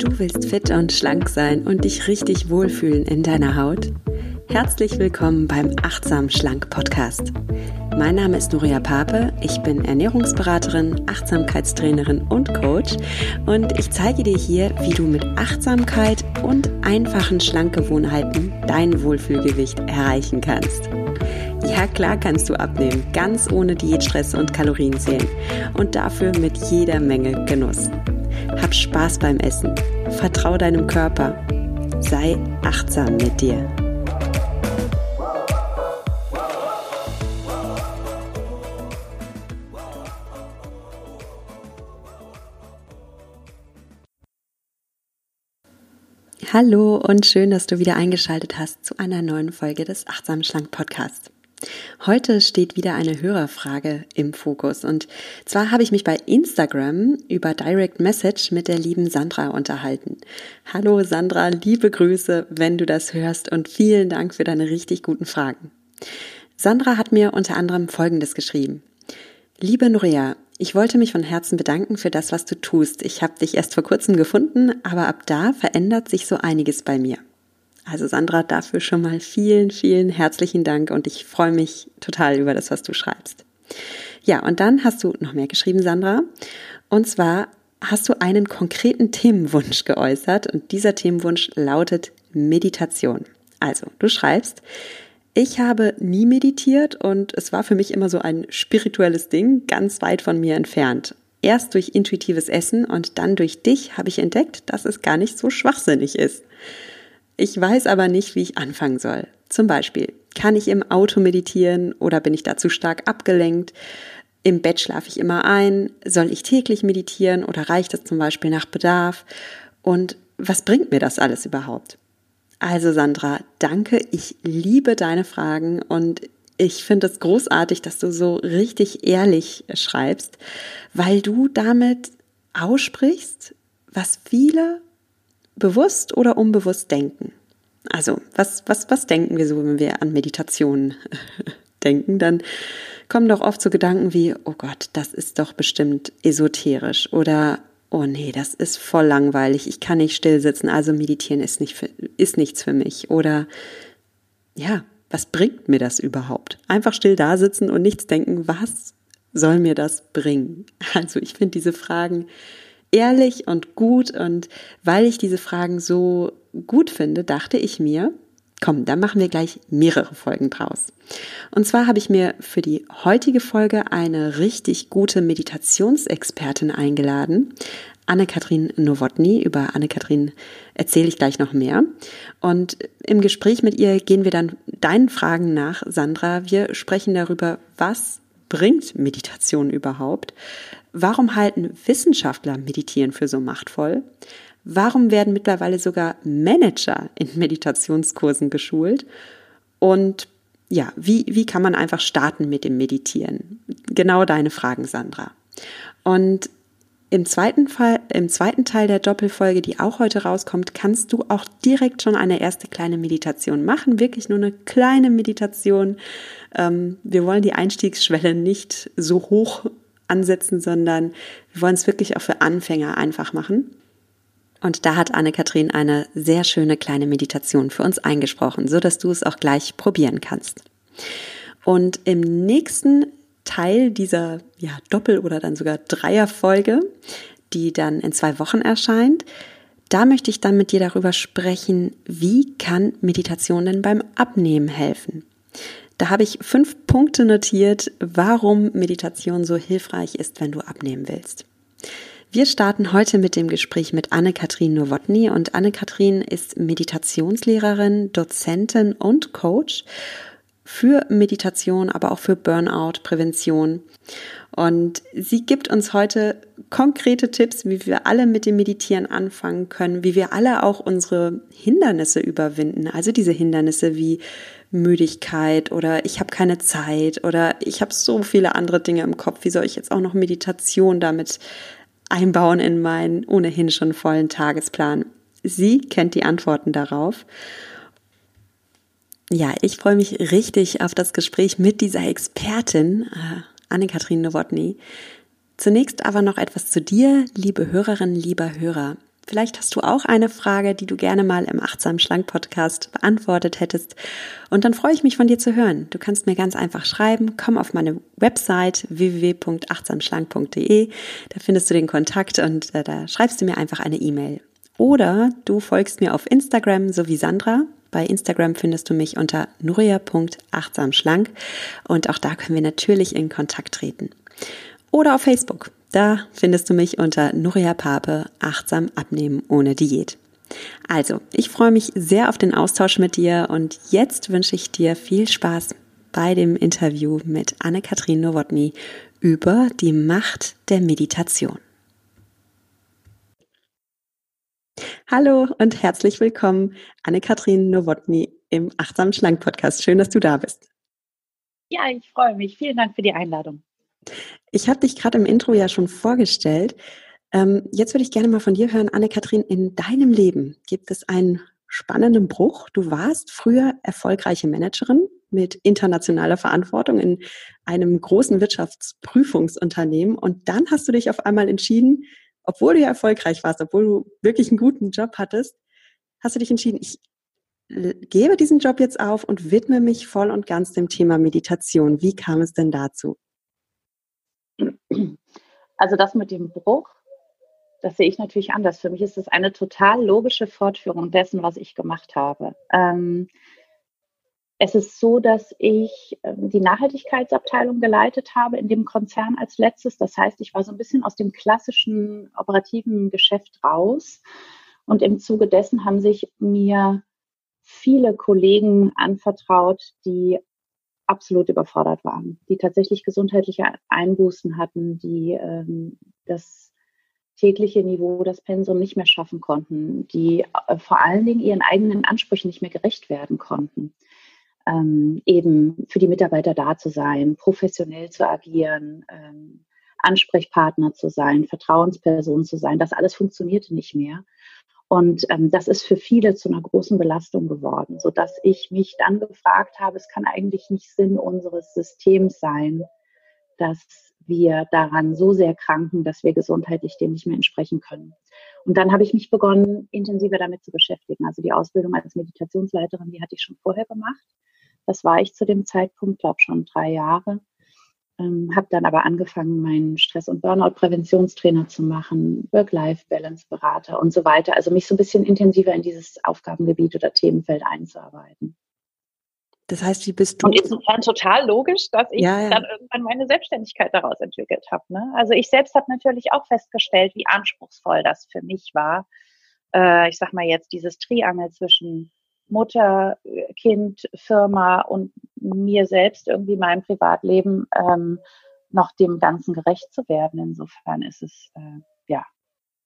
Du willst fit und schlank sein und dich richtig wohlfühlen in deiner Haut? Herzlich willkommen beim Achtsam Schlank Podcast. Mein Name ist Nuria Pape, ich bin Ernährungsberaterin, Achtsamkeitstrainerin und Coach und ich zeige dir hier, wie du mit Achtsamkeit und einfachen Schlankgewohnheiten dein Wohlfühlgewicht erreichen kannst. Ja, klar kannst du abnehmen, ganz ohne Diätstress und Kalorienzählen und dafür mit jeder Menge Genuss. Hab Spaß beim Essen. Vertrau deinem Körper. Sei achtsam mit dir. Hallo und schön, dass du wieder eingeschaltet hast zu einer neuen Folge des Achtsam Schlank Podcasts. Heute steht wieder eine Hörerfrage im Fokus. Und zwar habe ich mich bei Instagram über Direct Message mit der lieben Sandra unterhalten. Hallo Sandra, liebe Grüße, wenn du das hörst und vielen Dank für deine richtig guten Fragen. Sandra hat mir unter anderem Folgendes geschrieben. Liebe Norea, ich wollte mich von Herzen bedanken für das, was du tust. Ich habe dich erst vor kurzem gefunden, aber ab da verändert sich so einiges bei mir. Also Sandra, dafür schon mal vielen, vielen herzlichen Dank und ich freue mich total über das, was du schreibst. Ja, und dann hast du noch mehr geschrieben, Sandra. Und zwar hast du einen konkreten Themenwunsch geäußert und dieser Themenwunsch lautet Meditation. Also, du schreibst, ich habe nie meditiert und es war für mich immer so ein spirituelles Ding, ganz weit von mir entfernt. Erst durch intuitives Essen und dann durch dich habe ich entdeckt, dass es gar nicht so schwachsinnig ist. Ich weiß aber nicht, wie ich anfangen soll. Zum Beispiel, kann ich im Auto meditieren oder bin ich dazu stark abgelenkt? Im Bett schlafe ich immer ein. Soll ich täglich meditieren oder reicht das zum Beispiel nach Bedarf? Und was bringt mir das alles überhaupt? Also Sandra, danke. Ich liebe deine Fragen und ich finde es großartig, dass du so richtig ehrlich schreibst, weil du damit aussprichst, was viele bewusst oder unbewusst denken. Also, was, was, was denken wir so, wenn wir an Meditation denken? Dann kommen doch oft so Gedanken wie, oh Gott, das ist doch bestimmt esoterisch oder oh nee, das ist voll langweilig, ich kann nicht still sitzen, also meditieren ist, nicht für, ist nichts für mich. Oder ja, was bringt mir das überhaupt? Einfach still da sitzen und nichts denken, was soll mir das bringen? Also ich finde diese Fragen ehrlich und gut und weil ich diese Fragen so gut finde, dachte ich mir, komm, da machen wir gleich mehrere Folgen draus. Und zwar habe ich mir für die heutige Folge eine richtig gute Meditationsexpertin eingeladen, Anne-Kathrin Nowotny. Über Anne-Kathrin erzähle ich gleich noch mehr. Und im Gespräch mit ihr gehen wir dann deinen Fragen nach, Sandra. Wir sprechen darüber, was bringt Meditation überhaupt? Warum halten Wissenschaftler Meditieren für so machtvoll? Warum werden mittlerweile sogar Manager in Meditationskursen geschult? Und ja, wie, wie kann man einfach starten mit dem Meditieren? Genau deine Fragen, Sandra. Und im zweiten Fall, im zweiten Teil der Doppelfolge, die auch heute rauskommt, kannst du auch direkt schon eine erste kleine Meditation machen. Wirklich nur eine kleine Meditation. Ähm, wir wollen die Einstiegsschwelle nicht so hoch ansetzen, sondern wir wollen es wirklich auch für Anfänger einfach machen. Und da hat Anne-Kathrin eine sehr schöne kleine Meditation für uns eingesprochen, so dass du es auch gleich probieren kannst. Und im nächsten Teil dieser ja, Doppel- oder dann sogar Dreierfolge, die dann in zwei Wochen erscheint, da möchte ich dann mit dir darüber sprechen, wie kann Meditation denn beim Abnehmen helfen? Da habe ich fünf Punkte notiert, warum Meditation so hilfreich ist, wenn du abnehmen willst. Wir starten heute mit dem Gespräch mit Anne-Kathrin Nowotny und Anne-Kathrin ist Meditationslehrerin, Dozentin und Coach für Meditation, aber auch für Burnout-Prävention. Und sie gibt uns heute konkrete Tipps, wie wir alle mit dem Meditieren anfangen können, wie wir alle auch unsere Hindernisse überwinden. Also diese Hindernisse wie Müdigkeit oder ich habe keine Zeit oder ich habe so viele andere Dinge im Kopf. Wie soll ich jetzt auch noch Meditation damit einbauen in meinen ohnehin schon vollen Tagesplan? Sie kennt die Antworten darauf. Ja, ich freue mich richtig auf das Gespräch mit dieser Expertin, äh, Anne-Kathrin Nowotny. Zunächst aber noch etwas zu dir, liebe Hörerinnen, lieber Hörer. Vielleicht hast du auch eine Frage, die du gerne mal im Achtsam Schlank Podcast beantwortet hättest. Und dann freue ich mich von dir zu hören. Du kannst mir ganz einfach schreiben. Komm auf meine Website www.achtsamschlank.de. Da findest du den Kontakt und äh, da schreibst du mir einfach eine E-Mail. Oder du folgst mir auf Instagram so wie Sandra. Bei Instagram findest du mich unter nuria.achtsamschlank und auch da können wir natürlich in Kontakt treten. Oder auf Facebook. Da findest du mich unter Nuria Pape achtsam abnehmen ohne Diät. Also, ich freue mich sehr auf den Austausch mit dir und jetzt wünsche ich dir viel Spaß bei dem Interview mit Anne-Kathrin Nowotny über die Macht der Meditation. Hallo und herzlich willkommen, Anne-Kathrin Nowotny im Achtsam Schlank Podcast. Schön, dass du da bist. Ja, ich freue mich. Vielen Dank für die Einladung. Ich habe dich gerade im Intro ja schon vorgestellt. Ähm, jetzt würde ich gerne mal von dir hören, Anne-Kathrin, in deinem Leben gibt es einen spannenden Bruch. Du warst früher erfolgreiche Managerin mit internationaler Verantwortung in einem großen Wirtschaftsprüfungsunternehmen und dann hast du dich auf einmal entschieden, obwohl du ja erfolgreich warst, obwohl du wirklich einen guten Job hattest, hast du dich entschieden, ich gebe diesen Job jetzt auf und widme mich voll und ganz dem Thema Meditation. Wie kam es denn dazu? Also das mit dem Bruch, das sehe ich natürlich anders. Für mich ist es eine total logische Fortführung dessen, was ich gemacht habe. Ähm, es ist so, dass ich ähm, die Nachhaltigkeitsabteilung geleitet habe in dem Konzern als letztes. Das heißt, ich war so ein bisschen aus dem klassischen operativen Geschäft raus. Und im Zuge dessen haben sich mir viele Kollegen anvertraut, die absolut überfordert waren, die tatsächlich gesundheitliche Einbußen hatten, die ähm, das tägliche Niveau, das Pensum nicht mehr schaffen konnten, die äh, vor allen Dingen ihren eigenen Ansprüchen nicht mehr gerecht werden konnten. Ähm, eben für die Mitarbeiter da zu sein, professionell zu agieren, ähm, Ansprechpartner zu sein, Vertrauensperson zu sein, das alles funktionierte nicht mehr. Und ähm, das ist für viele zu einer großen Belastung geworden, so dass ich mich dann gefragt habe, es kann eigentlich nicht Sinn unseres Systems sein, dass wir daran so sehr kranken, dass wir gesundheitlich dem nicht mehr entsprechen können. Und dann habe ich mich begonnen, intensiver damit zu beschäftigen. Also die Ausbildung als Meditationsleiterin, die hatte ich schon vorher gemacht. Das war ich zu dem Zeitpunkt, glaube schon drei Jahre. Ähm, habe dann aber angefangen, meinen Stress- und Burnout-Präventionstrainer zu machen, Work-Life-Balance-Berater und so weiter. Also mich so ein bisschen intensiver in dieses Aufgabengebiet oder Themenfeld einzuarbeiten. Das heißt, wie bist du? Und insofern total logisch, dass ich ja, ja. dann irgendwann meine Selbstständigkeit daraus entwickelt habe. Ne? Also ich selbst habe natürlich auch festgestellt, wie anspruchsvoll das für mich war. Äh, ich sag mal jetzt dieses Triangel zwischen Mutter, Kind, Firma und mir selbst irgendwie meinem Privatleben ähm, noch dem Ganzen gerecht zu werden. Insofern ist es äh, ja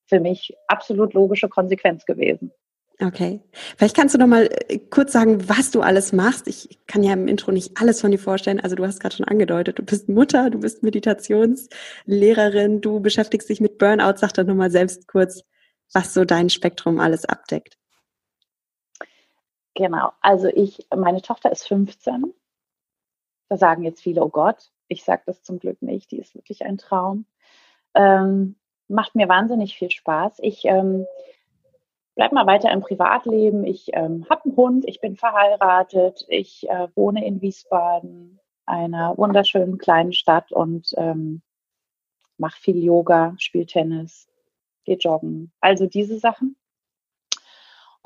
für mich absolut logische Konsequenz gewesen. Okay. Vielleicht kannst du noch mal äh, kurz sagen, was du alles machst. Ich kann ja im Intro nicht alles von dir vorstellen. Also du hast gerade schon angedeutet, du bist Mutter, du bist Meditationslehrerin, du beschäftigst dich mit Burnout. Sag doch noch mal selbst kurz, was so dein Spektrum alles abdeckt. Genau. Also ich, meine Tochter ist 15 da sagen jetzt viele, oh Gott, ich sage das zum Glück nicht, die ist wirklich ein Traum. Ähm, macht mir wahnsinnig viel Spaß. Ich ähm, bleibe mal weiter im Privatleben. Ich ähm, habe einen Hund, ich bin verheiratet, ich äh, wohne in Wiesbaden, einer wunderschönen kleinen Stadt und ähm, mache viel Yoga, spiele Tennis, gehe joggen. Also diese Sachen.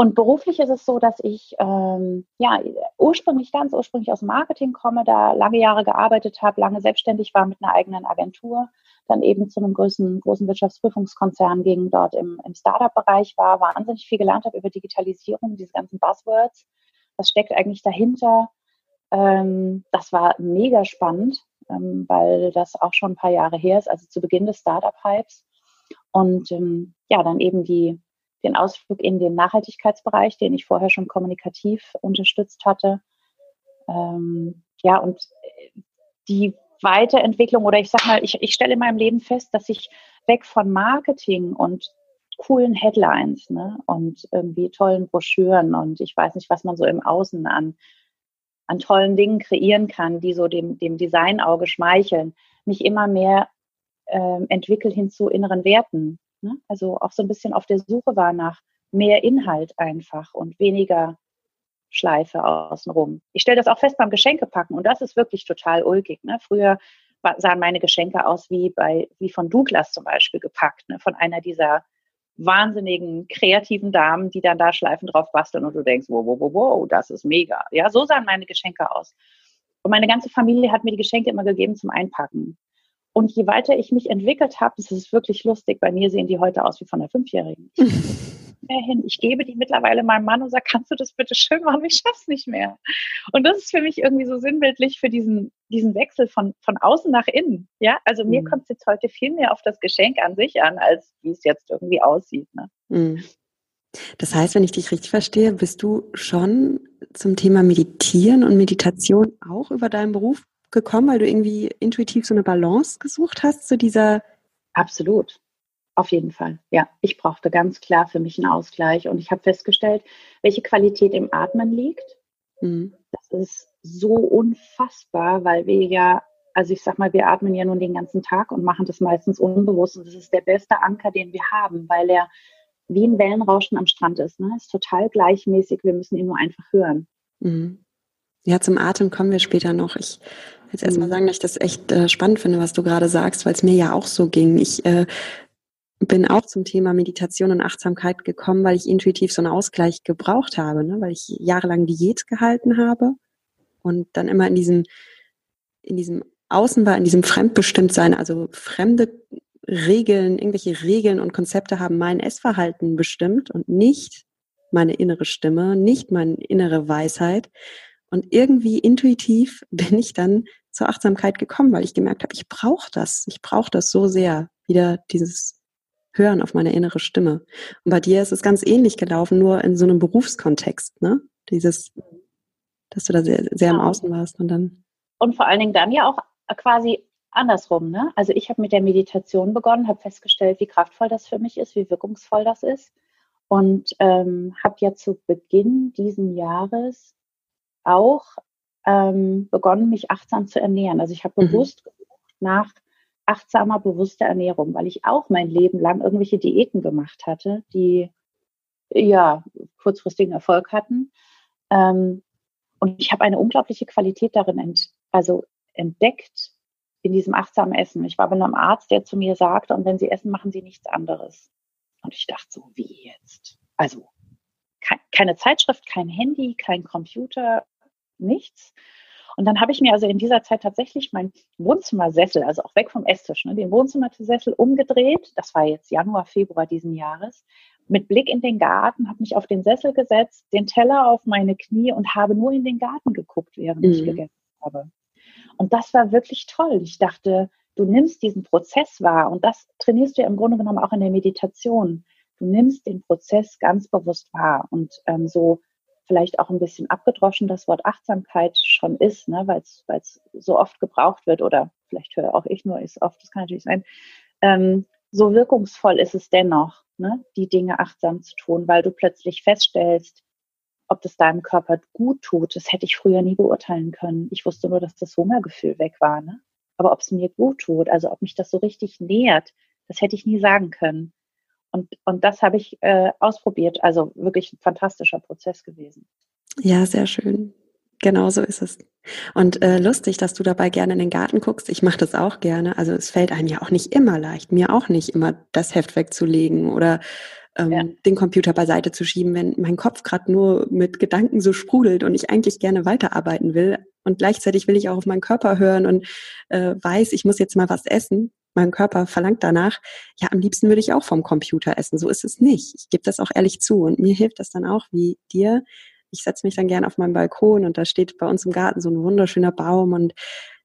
Und beruflich ist es so, dass ich ähm, ja ursprünglich ganz ursprünglich aus Marketing komme, da lange Jahre gearbeitet habe, lange selbstständig war mit einer eigenen Agentur, dann eben zu einem großen, großen Wirtschaftsprüfungskonzern ging, dort im, im Startup-Bereich war, wahnsinnig viel gelernt habe über Digitalisierung, diese ganzen Buzzwords. Was steckt eigentlich dahinter? Ähm, das war mega spannend, ähm, weil das auch schon ein paar Jahre her ist, also zu Beginn des Startup-Hypes. Und ähm, ja, dann eben die den Ausflug in den Nachhaltigkeitsbereich, den ich vorher schon kommunikativ unterstützt hatte. Ähm, ja, und die Weiterentwicklung oder ich sag mal, ich, ich stelle in meinem Leben fest, dass ich weg von Marketing und coolen Headlines ne, und irgendwie tollen Broschüren und ich weiß nicht, was man so im Außen an, an tollen Dingen kreieren kann, die so dem, dem Designauge schmeicheln, mich immer mehr ähm, entwickelt hin zu inneren Werten Ne? Also auch so ein bisschen auf der Suche war nach mehr Inhalt einfach und weniger Schleife außenrum. Ich stelle das auch fest beim Geschenkepacken und das ist wirklich total ulkig. Ne? Früher sahen meine Geschenke aus wie bei wie von Douglas zum Beispiel gepackt, ne? von einer dieser wahnsinnigen kreativen Damen, die dann da Schleifen drauf basteln und du denkst, wow, wow, wow, wow, das ist mega. Ja, so sahen meine Geschenke aus. Und meine ganze Familie hat mir die Geschenke immer gegeben zum Einpacken. Und je weiter ich mich entwickelt habe, das ist wirklich lustig, bei mir sehen die heute aus wie von der Fünfjährigen. mehr hin. Ich gebe die mittlerweile meinem Mann und sage, kannst du das bitte schön machen? Ich schaff's nicht mehr. Und das ist für mich irgendwie so sinnbildlich für diesen, diesen Wechsel von, von außen nach innen. Ja, also mir mhm. kommt es jetzt heute viel mehr auf das Geschenk an sich an, als wie es jetzt irgendwie aussieht. Ne? Mhm. Das heißt, wenn ich dich richtig verstehe, bist du schon zum Thema Meditieren und Meditation auch über deinen Beruf gekommen, weil du irgendwie intuitiv so eine Balance gesucht hast zu dieser. Absolut. Auf jeden Fall, ja. Ich brauchte ganz klar für mich einen Ausgleich und ich habe festgestellt, welche Qualität im Atmen liegt. Mhm. Das ist so unfassbar, weil wir ja, also ich sag mal, wir atmen ja nun den ganzen Tag und machen das meistens unbewusst und das ist der beste Anker, den wir haben, weil er wie ein Wellenrauschen am Strand ist. Ne? Ist total gleichmäßig, wir müssen ihn nur einfach hören. Mhm. Ja, zum Atem kommen wir später noch. Ich jetzt erstmal sagen, dass ich das echt äh, spannend finde, was du gerade sagst, weil es mir ja auch so ging. Ich äh, bin auch zum Thema Meditation und Achtsamkeit gekommen, weil ich intuitiv so einen Ausgleich gebraucht habe, ne? weil ich jahrelang Diät gehalten habe und dann immer in diesem, in diesem Außen war, in diesem Fremdbestimmtsein, also fremde Regeln, irgendwelche Regeln und Konzepte haben mein Essverhalten bestimmt und nicht meine innere Stimme, nicht meine innere Weisheit. Und irgendwie intuitiv bin ich dann zur Achtsamkeit gekommen, weil ich gemerkt habe, ich brauche das. Ich brauche das so sehr, wieder dieses hören auf meine innere Stimme. Und bei dir ist es ganz ähnlich gelaufen, nur in so einem Berufskontext, ne? Dieses, dass du da sehr, sehr im Außen warst und dann. Und vor allen Dingen dann ja auch quasi andersrum, ne? Also ich habe mit der Meditation begonnen, habe festgestellt, wie kraftvoll das für mich ist, wie wirkungsvoll das ist. Und ähm, habe ja zu Beginn diesen Jahres auch ähm, begonnen, mich achtsam zu ernähren. Also ich habe mhm. bewusst nach achtsamer, bewusster Ernährung, weil ich auch mein Leben lang irgendwelche Diäten gemacht hatte, die ja kurzfristigen Erfolg hatten. Ähm, und ich habe eine unglaubliche Qualität darin ent, also entdeckt in diesem achtsamen Essen. Ich war bei einem Arzt, der zu mir sagte, und wenn Sie essen, machen Sie nichts anderes. Und ich dachte so, wie jetzt? Also keine Zeitschrift, kein Handy, kein Computer, nichts. Und dann habe ich mir also in dieser Zeit tatsächlich mein Wohnzimmersessel, also auch weg vom Esstisch, ne, den Wohnzimmersessel umgedreht. Das war jetzt Januar, Februar diesen Jahres. Mit Blick in den Garten, habe mich auf den Sessel gesetzt, den Teller auf meine Knie und habe nur in den Garten geguckt, während mhm. ich gegessen habe. Und das war wirklich toll. Ich dachte, du nimmst diesen Prozess wahr und das trainierst du ja im Grunde genommen auch in der Meditation. Du nimmst den Prozess ganz bewusst wahr und ähm, so vielleicht auch ein bisschen abgedroschen das Wort Achtsamkeit schon ist, ne, weil es so oft gebraucht wird oder vielleicht höre auch ich nur, ist oft, das kann natürlich sein. Ähm, so wirkungsvoll ist es dennoch, ne, die Dinge achtsam zu tun, weil du plötzlich feststellst, ob das deinem Körper gut tut. Das hätte ich früher nie beurteilen können. Ich wusste nur, dass das Hungergefühl weg war. Ne? Aber ob es mir gut tut, also ob mich das so richtig nährt, das hätte ich nie sagen können. Und, und das habe ich äh, ausprobiert. Also wirklich ein fantastischer Prozess gewesen. Ja, sehr schön. Genau so ist es. Und äh, lustig, dass du dabei gerne in den Garten guckst. Ich mache das auch gerne. Also es fällt einem ja auch nicht immer leicht, mir auch nicht immer das Heft wegzulegen oder ähm, ja. den Computer beiseite zu schieben, wenn mein Kopf gerade nur mit Gedanken so sprudelt und ich eigentlich gerne weiterarbeiten will. Und gleichzeitig will ich auch auf meinen Körper hören und äh, weiß, ich muss jetzt mal was essen mein Körper verlangt danach, ja, am liebsten würde ich auch vom Computer essen. So ist es nicht. Ich gebe das auch ehrlich zu. Und mir hilft das dann auch wie dir. Ich setze mich dann gern auf meinen Balkon und da steht bei uns im Garten so ein wunderschöner Baum und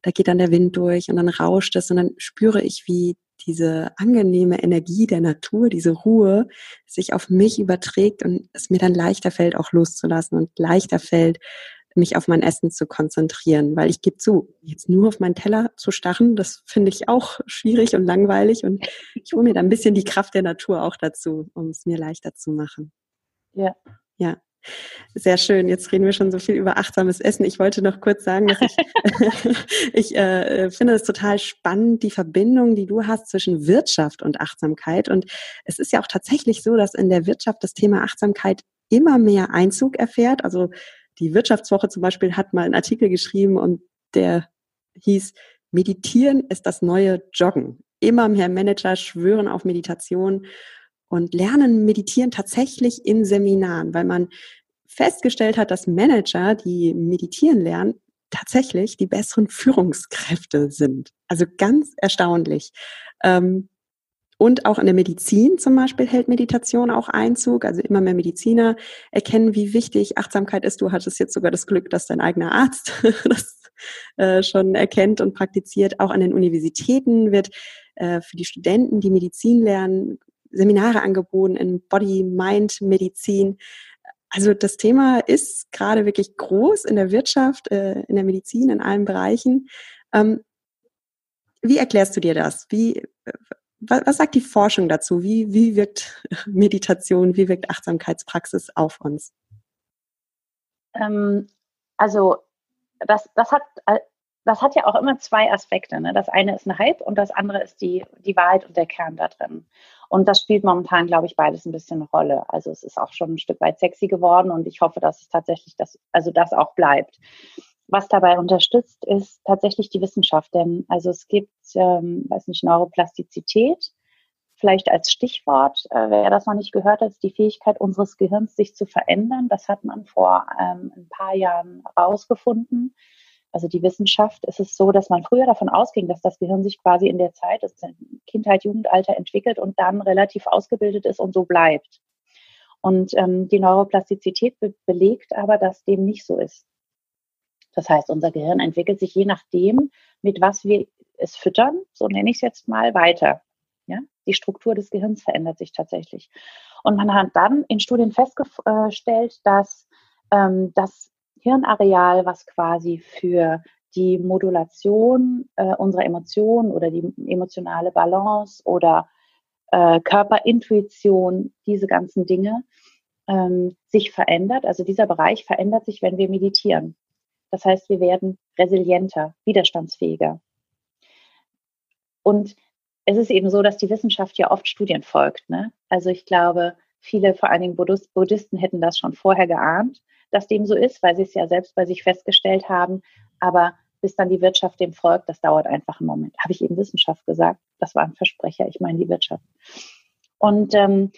da geht dann der Wind durch und dann rauscht es und dann spüre ich, wie diese angenehme Energie der Natur, diese Ruhe sich auf mich überträgt und es mir dann leichter fällt, auch loszulassen und leichter fällt, mich auf mein Essen zu konzentrieren, weil ich gebe zu, jetzt nur auf meinen Teller zu starren, das finde ich auch schwierig und langweilig und ich hole mir da ein bisschen die Kraft der Natur auch dazu, um es mir leichter zu machen. Ja. Ja. Sehr schön. Jetzt reden wir schon so viel über achtsames Essen. Ich wollte noch kurz sagen, dass ich, ich äh, finde es total spannend, die Verbindung, die du hast zwischen Wirtschaft und Achtsamkeit. Und es ist ja auch tatsächlich so, dass in der Wirtschaft das Thema Achtsamkeit immer mehr Einzug erfährt. Also die Wirtschaftswoche zum Beispiel hat mal einen Artikel geschrieben und der hieß, Meditieren ist das neue Joggen. Immer mehr Manager schwören auf Meditation und lernen meditieren tatsächlich in Seminaren, weil man festgestellt hat, dass Manager, die meditieren lernen, tatsächlich die besseren Führungskräfte sind. Also ganz erstaunlich. Ähm, und auch in der Medizin zum Beispiel hält Meditation auch Einzug. Also immer mehr Mediziner erkennen, wie wichtig Achtsamkeit ist. Du hattest jetzt sogar das Glück, dass dein eigener Arzt das äh, schon erkennt und praktiziert. Auch an den Universitäten wird äh, für die Studenten, die Medizin lernen, Seminare angeboten in Body-Mind-Medizin. Also das Thema ist gerade wirklich groß in der Wirtschaft, äh, in der Medizin, in allen Bereichen. Ähm, wie erklärst du dir das? Wie, was sagt die Forschung dazu? Wie, wie wirkt Meditation, wie wirkt Achtsamkeitspraxis auf uns? Ähm, also das, das, hat, äh, das hat ja auch immer zwei Aspekte. Ne? Das eine ist ein Hype und das andere ist die, die Wahrheit und der Kern da drin. Und das spielt momentan, glaube ich, beides ein bisschen eine Rolle. Also es ist auch schon ein Stück weit sexy geworden und ich hoffe, dass es tatsächlich das, also das auch bleibt. Was dabei unterstützt, ist tatsächlich die Wissenschaft. Denn also es gibt, ähm, weiß nicht, Neuroplastizität. Vielleicht als Stichwort, äh, wer das noch nicht gehört hat, ist die Fähigkeit unseres Gehirns, sich zu verändern. Das hat man vor ähm, ein paar Jahren herausgefunden. Also die Wissenschaft ist es so, dass man früher davon ausging, dass das Gehirn sich quasi in der Zeit, also Kindheit, Jugendalter entwickelt und dann relativ ausgebildet ist und so bleibt. Und ähm, die Neuroplastizität be belegt aber, dass dem nicht so ist. Das heißt, unser Gehirn entwickelt sich je nachdem, mit was wir es füttern, so nenne ich es jetzt mal, weiter. Ja? Die Struktur des Gehirns verändert sich tatsächlich. Und man hat dann in Studien festgestellt, dass ähm, das Hirnareal, was quasi für die Modulation äh, unserer Emotionen oder die emotionale Balance oder äh, Körperintuition, diese ganzen Dinge, ähm, sich verändert. Also dieser Bereich verändert sich, wenn wir meditieren. Das heißt, wir werden resilienter, widerstandsfähiger. Und es ist eben so, dass die Wissenschaft ja oft Studien folgt. Ne? Also ich glaube, viele, vor allen Dingen Buddhisten, hätten das schon vorher geahnt, dass dem so ist, weil sie es ja selbst bei sich festgestellt haben. Aber bis dann die Wirtschaft dem folgt, das dauert einfach einen Moment. Habe ich eben Wissenschaft gesagt? Das war ein Versprecher. Ich meine die Wirtschaft. Und ähm,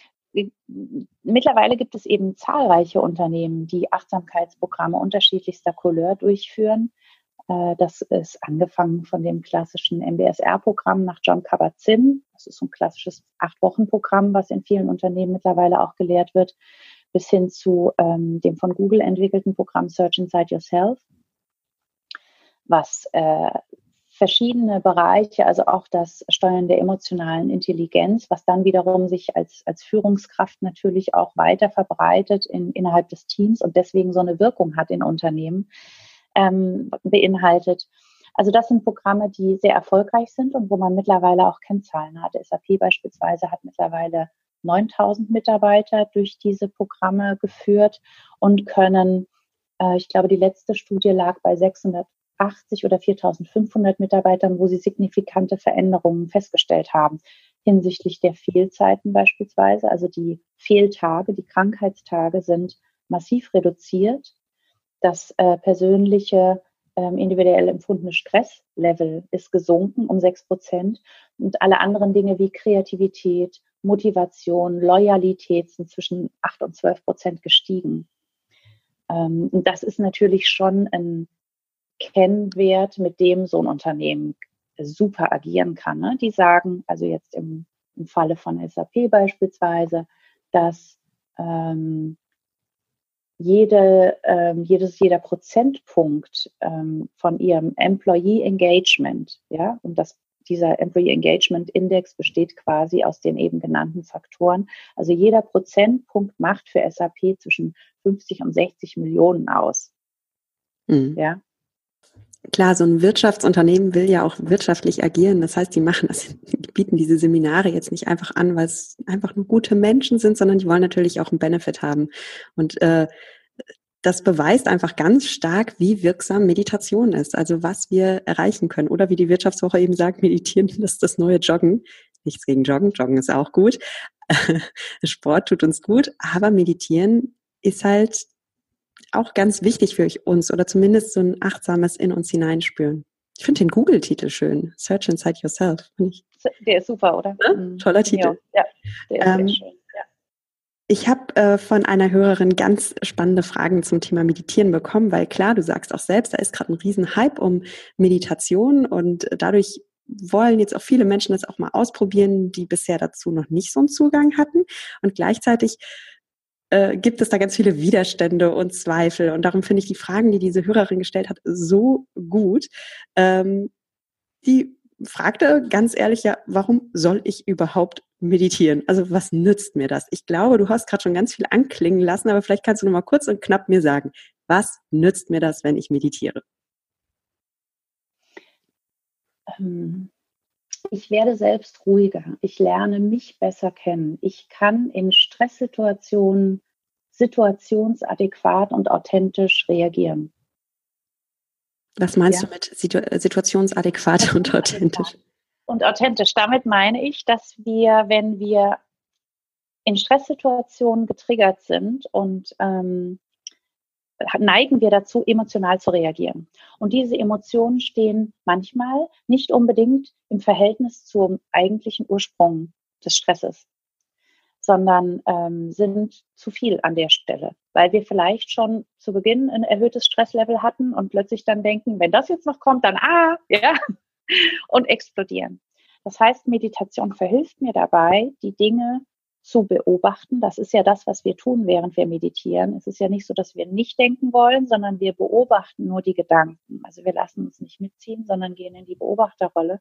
mittlerweile gibt es eben zahlreiche Unternehmen, die Achtsamkeitsprogramme unterschiedlichster Couleur durchführen. Äh, das ist angefangen von dem klassischen MBSR-Programm nach John Kabat-Zinn. Das ist so ein klassisches Acht-Wochen-Programm, was in vielen Unternehmen mittlerweile auch gelehrt wird, bis hin zu ähm, dem von Google entwickelten Programm Search Inside Yourself, was äh, verschiedene Bereiche, also auch das Steuern der emotionalen Intelligenz, was dann wiederum sich als, als Führungskraft natürlich auch weiter verbreitet in, innerhalb des Teams und deswegen so eine Wirkung hat in Unternehmen, ähm, beinhaltet. Also das sind Programme, die sehr erfolgreich sind und wo man mittlerweile auch Kennzahlen hat. SAP beispielsweise hat mittlerweile 9000 Mitarbeiter durch diese Programme geführt und können, äh, ich glaube, die letzte Studie lag bei 600 80 oder 4.500 Mitarbeitern, wo sie signifikante Veränderungen festgestellt haben hinsichtlich der Fehlzeiten beispielsweise. Also die Fehltage, die Krankheitstage sind massiv reduziert. Das äh, persönliche ähm, individuell empfundene Stresslevel ist gesunken um 6 Prozent und alle anderen Dinge wie Kreativität, Motivation, Loyalität sind zwischen 8 und 12 Prozent gestiegen. Ähm, das ist natürlich schon ein Kennwert, mit dem so ein Unternehmen super agieren kann. Ne? Die sagen, also jetzt im, im Falle von SAP beispielsweise, dass ähm, jede, ähm, jedes, jeder Prozentpunkt ähm, von ihrem Employee Engagement, ja, und das, dieser Employee Engagement Index besteht quasi aus den eben genannten Faktoren. Also jeder Prozentpunkt macht für SAP zwischen 50 und 60 Millionen aus. Mhm. Ja, Klar, so ein Wirtschaftsunternehmen will ja auch wirtschaftlich agieren. Das heißt, die machen das, die bieten diese Seminare jetzt nicht einfach an, weil es einfach nur gute Menschen sind, sondern die wollen natürlich auch einen Benefit haben. Und äh, das beweist einfach ganz stark, wie wirksam Meditation ist, also was wir erreichen können. Oder wie die Wirtschaftswoche eben sagt, meditieren ist das neue Joggen. Nichts gegen Joggen, Joggen ist auch gut. Sport tut uns gut, aber meditieren ist halt auch ganz wichtig für uns oder zumindest so ein achtsames in uns hineinspüren. Ich finde den Google-Titel schön. Search Inside Yourself. Der ist super, oder? Mhm. toller Titel. Ja, der ist ähm, sehr schön. Ja. Ich habe äh, von einer Hörerin ganz spannende Fragen zum Thema Meditieren bekommen, weil klar, du sagst auch selbst, da ist gerade ein riesen Hype um Meditation und dadurch wollen jetzt auch viele Menschen das auch mal ausprobieren, die bisher dazu noch nicht so einen Zugang hatten. Und gleichzeitig äh, gibt es da ganz viele Widerstände und Zweifel. Und darum finde ich die Fragen, die diese Hörerin gestellt hat, so gut. Ähm, die fragte ganz ehrlich ja, warum soll ich überhaupt meditieren? Also was nützt mir das? Ich glaube, du hast gerade schon ganz viel anklingen lassen, aber vielleicht kannst du noch mal kurz und knapp mir sagen, was nützt mir das, wenn ich meditiere? Ähm, ich werde selbst ruhiger. Ich lerne mich besser kennen. Ich kann in Stresssituationen situationsadäquat und authentisch reagieren. Was meinst ja. du mit situ situationsadäquat und authentisch? Und authentisch. Damit meine ich, dass wir, wenn wir in Stresssituationen getriggert sind und ähm, neigen wir dazu, emotional zu reagieren. Und diese Emotionen stehen manchmal nicht unbedingt im Verhältnis zum eigentlichen Ursprung des Stresses, sondern ähm, sind zu viel an der Stelle, weil wir vielleicht schon zu Beginn ein erhöhtes Stresslevel hatten und plötzlich dann denken, wenn das jetzt noch kommt, dann ah, ja, und explodieren. Das heißt, Meditation verhilft mir dabei, die Dinge zu beobachten. Das ist ja das, was wir tun, während wir meditieren. Es ist ja nicht so, dass wir nicht denken wollen, sondern wir beobachten nur die Gedanken. Also wir lassen uns nicht mitziehen, sondern gehen in die Beobachterrolle.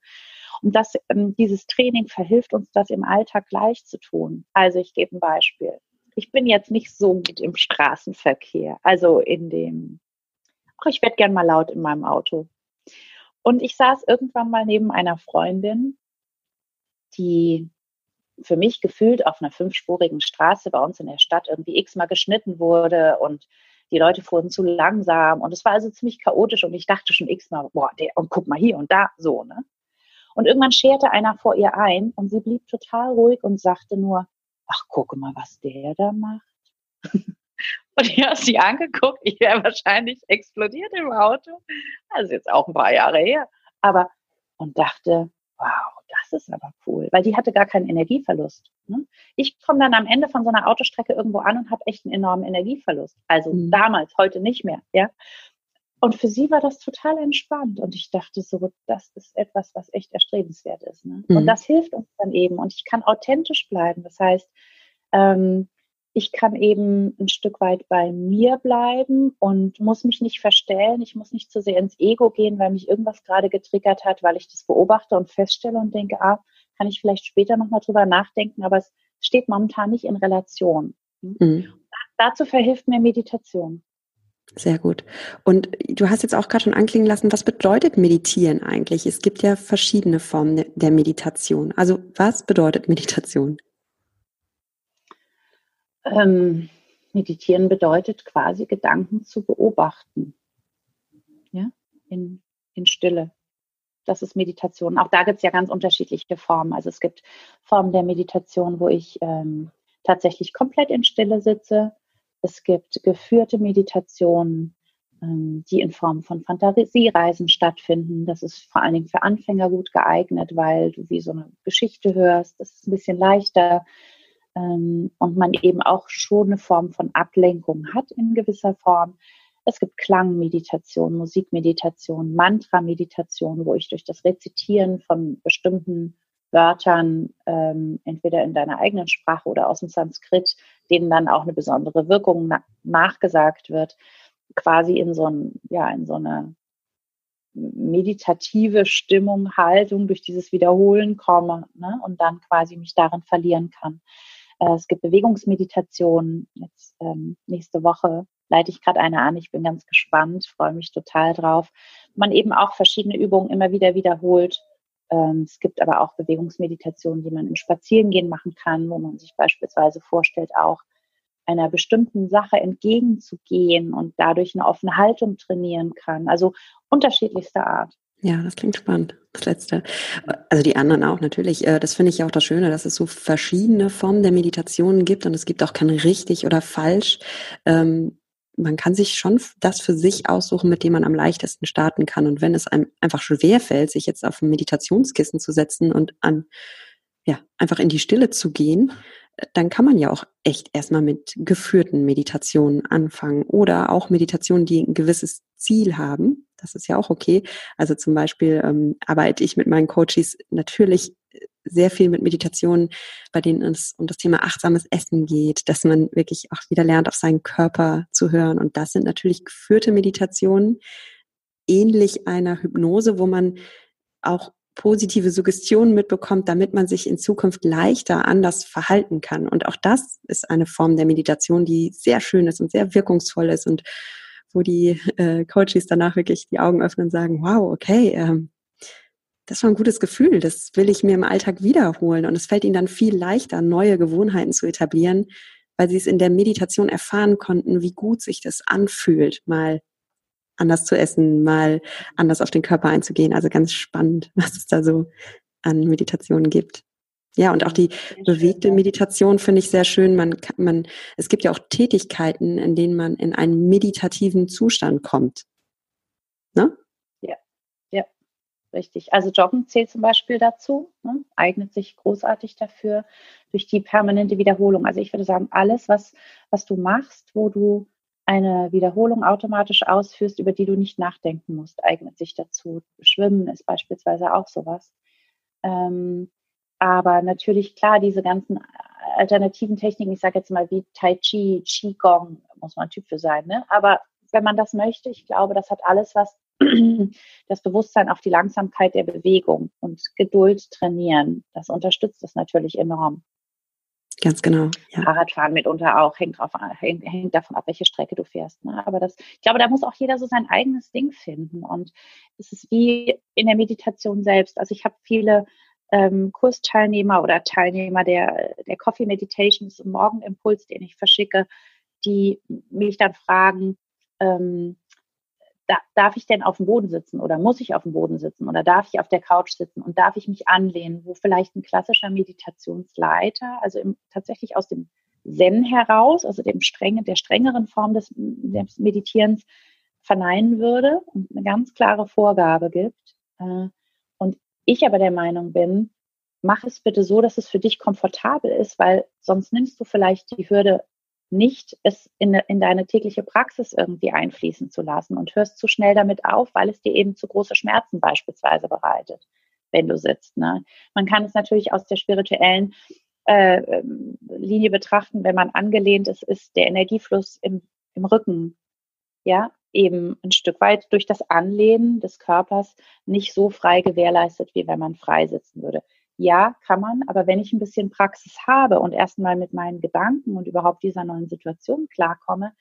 Und das, ähm, dieses Training verhilft uns, das im Alltag gleich zu tun. Also ich gebe ein Beispiel. Ich bin jetzt nicht so gut im Straßenverkehr, also in dem, ach, ich werde gern mal laut in meinem Auto. Und ich saß irgendwann mal neben einer Freundin, die für mich gefühlt auf einer fünfspurigen Straße bei uns in der Stadt irgendwie x-mal geschnitten wurde und die Leute fuhren zu langsam und es war also ziemlich chaotisch und ich dachte schon x-mal, boah, der, und guck mal hier und da, so, ne? Und irgendwann scherte einer vor ihr ein und sie blieb total ruhig und sagte nur, ach, guck mal, was der da macht. und ich habe sie angeguckt, ich wäre wahrscheinlich explodiert im Auto. Das ist jetzt auch ein paar Jahre her. Aber, und dachte, wow, das ist aber cool, weil die hatte gar keinen Energieverlust. Ne? Ich komme dann am Ende von so einer Autostrecke irgendwo an und habe echt einen enormen Energieverlust. Also mhm. damals, heute nicht mehr. Ja. Und für sie war das total entspannt. Und ich dachte so, das ist etwas, was echt erstrebenswert ist. Ne? Mhm. Und das hilft uns dann eben. Und ich kann authentisch bleiben. Das heißt, ähm, ich kann eben ein Stück weit bei mir bleiben und muss mich nicht verstellen. Ich muss nicht zu sehr ins Ego gehen, weil mich irgendwas gerade getriggert hat, weil ich das beobachte und feststelle und denke, ah, kann ich vielleicht später nochmal drüber nachdenken, aber es steht momentan nicht in Relation. Mhm. Dazu verhilft mir Meditation. Sehr gut. Und du hast jetzt auch gerade schon anklingen lassen, was bedeutet Meditieren eigentlich? Es gibt ja verschiedene Formen der Meditation. Also was bedeutet Meditation? Ähm, meditieren bedeutet quasi Gedanken zu beobachten. Ja, in, in Stille. Das ist Meditation. Auch da gibt es ja ganz unterschiedliche Formen. Also es gibt Formen der Meditation, wo ich ähm, tatsächlich komplett in Stille sitze. Es gibt geführte Meditationen, ähm, die in Form von Fantasiereisen stattfinden. Das ist vor allen Dingen für Anfänger gut geeignet, weil du wie so eine Geschichte hörst. Das ist ein bisschen leichter ähm, und man eben auch schon eine Form von Ablenkung hat in gewisser Form. Es gibt Klangmeditation, Musikmeditation, Mantra-Meditation, wo ich durch das Rezitieren von bestimmten Wörtern, ähm, entweder in deiner eigenen Sprache oder aus dem Sanskrit, denen dann auch eine besondere Wirkung na nachgesagt wird, quasi in so, ein, ja, in so eine meditative Stimmung, Haltung durch dieses Wiederholen komme ne, und dann quasi mich darin verlieren kann. Äh, es gibt Bewegungsmeditationen. Jetzt ähm, nächste Woche leite ich gerade eine an. Ich bin ganz gespannt, freue mich total drauf. Man eben auch verschiedene Übungen immer wieder wiederholt. Ähm, es gibt aber auch Bewegungsmeditationen, die man im Spazierengehen machen kann, wo man sich beispielsweise vorstellt, auch einer bestimmten Sache entgegenzugehen und dadurch eine offene Haltung trainieren kann. Also unterschiedlichster Art. Ja, das klingt spannend. Das letzte. Also die anderen auch natürlich. Äh, das finde ich ja auch das Schöne, dass es so verschiedene Formen der Meditationen gibt und es gibt auch kein richtig oder falsch. Ähm, man kann sich schon das für sich aussuchen, mit dem man am leichtesten starten kann. Und wenn es einem einfach schwer fällt, sich jetzt auf ein Meditationskissen zu setzen und an, ja, einfach in die Stille zu gehen, dann kann man ja auch echt erstmal mit geführten Meditationen anfangen oder auch Meditationen, die ein gewisses Ziel haben. Das ist ja auch okay. Also zum Beispiel ähm, arbeite ich mit meinen Coaches natürlich sehr viel mit Meditationen, bei denen es um das Thema achtsames Essen geht, dass man wirklich auch wieder lernt, auf seinen Körper zu hören. Und das sind natürlich geführte Meditationen, ähnlich einer Hypnose, wo man auch positive Suggestionen mitbekommt, damit man sich in Zukunft leichter anders verhalten kann. Und auch das ist eine Form der Meditation, die sehr schön ist und sehr wirkungsvoll ist und wo die äh, Coaches danach wirklich die Augen öffnen und sagen, wow, okay, ähm, das war ein gutes Gefühl, das will ich mir im Alltag wiederholen. Und es fällt ihnen dann viel leichter, neue Gewohnheiten zu etablieren, weil sie es in der Meditation erfahren konnten, wie gut sich das anfühlt, mal anders zu essen, mal anders auf den Körper einzugehen. Also ganz spannend, was es da so an Meditationen gibt. Ja, und auch die bewegte Meditation finde ich sehr schön. Man, kann, man, es gibt ja auch Tätigkeiten, in denen man in einen meditativen Zustand kommt. Ne? Ja, ja, richtig. Also Joggen zählt zum Beispiel dazu, ne? eignet sich großartig dafür durch die permanente Wiederholung. Also ich würde sagen, alles, was, was du machst, wo du eine Wiederholung automatisch ausführst, über die du nicht nachdenken musst, eignet sich dazu. Schwimmen ist beispielsweise auch sowas. Ähm, aber natürlich, klar, diese ganzen alternativen Techniken, ich sage jetzt mal wie Tai Chi, Qigong, muss man ein Typ für sein, ne? aber wenn man das möchte, ich glaube, das hat alles was, das Bewusstsein auf die Langsamkeit der Bewegung und Geduld trainieren. Das unterstützt es natürlich enorm. Ganz genau. Ja. Fahrradfahren mitunter auch, hängt, drauf, hängt, hängt davon ab, welche Strecke du fährst. Ne? Aber das, ich glaube, da muss auch jeder so sein eigenes Ding finden. Und es ist wie in der Meditation selbst. Also ich habe viele ähm, Kursteilnehmer oder Teilnehmer der, der Coffee Meditation, das ist ein Morgenimpuls, den ich verschicke, die mich dann fragen, ähm, da, darf ich denn auf dem Boden sitzen oder muss ich auf dem Boden sitzen oder darf ich auf der Couch sitzen und darf ich mich anlehnen, wo vielleicht ein klassischer Meditationsleiter, also im, tatsächlich aus dem Zen heraus, also dem strengen, der strengeren Form des, des Meditierens verneinen würde und eine ganz klare Vorgabe gibt. Äh, und ich aber der Meinung bin, mach es bitte so, dass es für dich komfortabel ist, weil sonst nimmst du vielleicht die Hürde nicht es in, in deine tägliche Praxis irgendwie einfließen zu lassen und hörst zu schnell damit auf, weil es dir eben zu große Schmerzen beispielsweise bereitet, wenn du sitzt. Ne? Man kann es natürlich aus der spirituellen äh, ähm, Linie betrachten, wenn man angelehnt ist, ist der Energiefluss im, im Rücken, ja, eben ein Stück weit durch das Anlehnen des Körpers nicht so frei gewährleistet, wie wenn man frei sitzen würde. Ja, kann man, aber wenn ich ein bisschen Praxis habe und erstmal mit meinen Gedanken und überhaupt dieser neuen Situation klarkomme,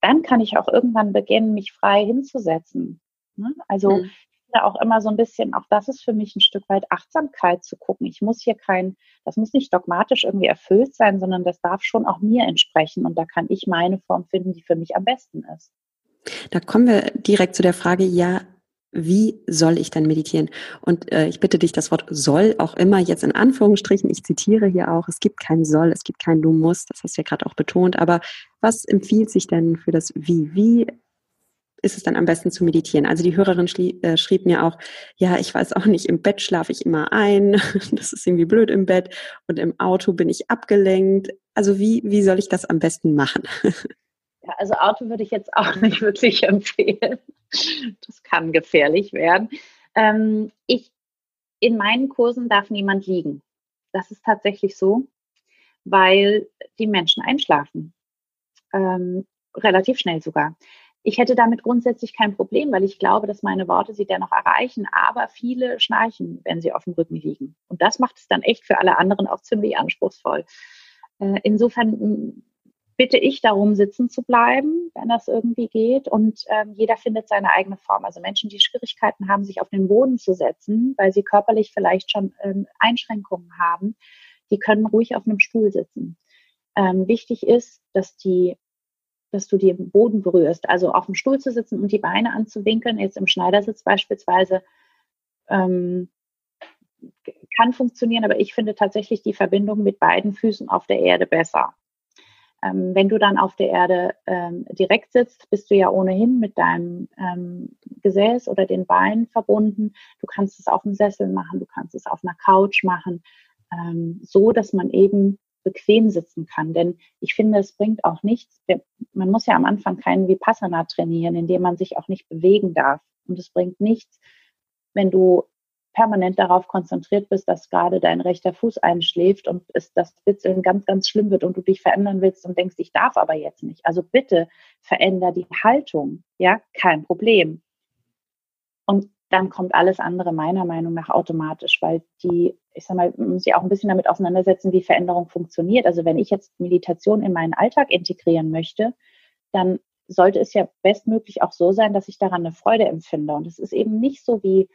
dann kann ich auch irgendwann beginnen, mich frei hinzusetzen. Ne? Also mhm. auch immer so ein bisschen, auch das ist für mich ein Stück weit Achtsamkeit zu gucken. Ich muss hier kein, das muss nicht dogmatisch irgendwie erfüllt sein, sondern das darf schon auch mir entsprechen und da kann ich meine Form finden, die für mich am besten ist. Da kommen wir direkt zu der Frage, ja, wie soll ich dann meditieren? Und äh, ich bitte dich, das Wort soll auch immer jetzt in Anführungsstrichen, ich zitiere hier auch, es gibt kein soll, es gibt kein du musst, das hast du ja gerade auch betont, aber was empfiehlt sich denn für das wie? Wie ist es dann am besten zu meditieren? Also die Hörerin äh, schrieb mir auch, ja, ich weiß auch nicht, im Bett schlafe ich immer ein, das ist irgendwie blöd im Bett und im Auto bin ich abgelenkt. Also wie, wie soll ich das am besten machen? Ja, also Auto würde ich jetzt auch nicht wirklich empfehlen. Das kann gefährlich werden. Ähm, ich, in meinen Kursen darf niemand liegen. Das ist tatsächlich so, weil die Menschen einschlafen. Ähm, relativ schnell sogar. Ich hätte damit grundsätzlich kein Problem, weil ich glaube, dass meine Worte sie dennoch erreichen. Aber viele schnarchen, wenn sie auf dem Rücken liegen. Und das macht es dann echt für alle anderen auch ziemlich anspruchsvoll. Äh, insofern bitte ich darum, sitzen zu bleiben, wenn das irgendwie geht. Und ähm, jeder findet seine eigene Form. Also Menschen, die Schwierigkeiten haben, sich auf den Boden zu setzen, weil sie körperlich vielleicht schon ähm, Einschränkungen haben, die können ruhig auf einem Stuhl sitzen. ähm, wichtig ist, dass die dass du den Boden berührst. Also auf dem Stuhl zu sitzen und die Beine anzuwinkeln, jetzt im Schneidersitz beispielsweise, ähm, kann funktionieren, aber ich finde tatsächlich die Verbindung mit beiden Füßen auf der Erde besser. Ähm, wenn du dann auf der Erde ähm, direkt sitzt, bist du ja ohnehin mit deinem ähm, Gesäß oder den Beinen verbunden. Du kannst es auf dem Sessel machen, du kannst es auf einer Couch machen, ähm, so dass man eben bequem sitzen kann. Denn ich finde, es bringt auch nichts. Man muss ja am Anfang keinen Vipassana trainieren, indem man sich auch nicht bewegen darf. Und es bringt nichts, wenn du permanent darauf konzentriert bist, dass gerade dein rechter Fuß einschläft und es das Witzeln ganz, ganz schlimm wird und du dich verändern willst und denkst, ich darf aber jetzt nicht. Also bitte veränder die Haltung. Ja, kein Problem. Und dann kommt alles andere meiner Meinung nach automatisch, weil die, ich sag mal, muss sich auch ein bisschen damit auseinandersetzen, wie Veränderung funktioniert. Also wenn ich jetzt Meditation in meinen Alltag integrieren möchte, dann sollte es ja bestmöglich auch so sein, dass ich daran eine Freude empfinde. Und es ist eben nicht so wie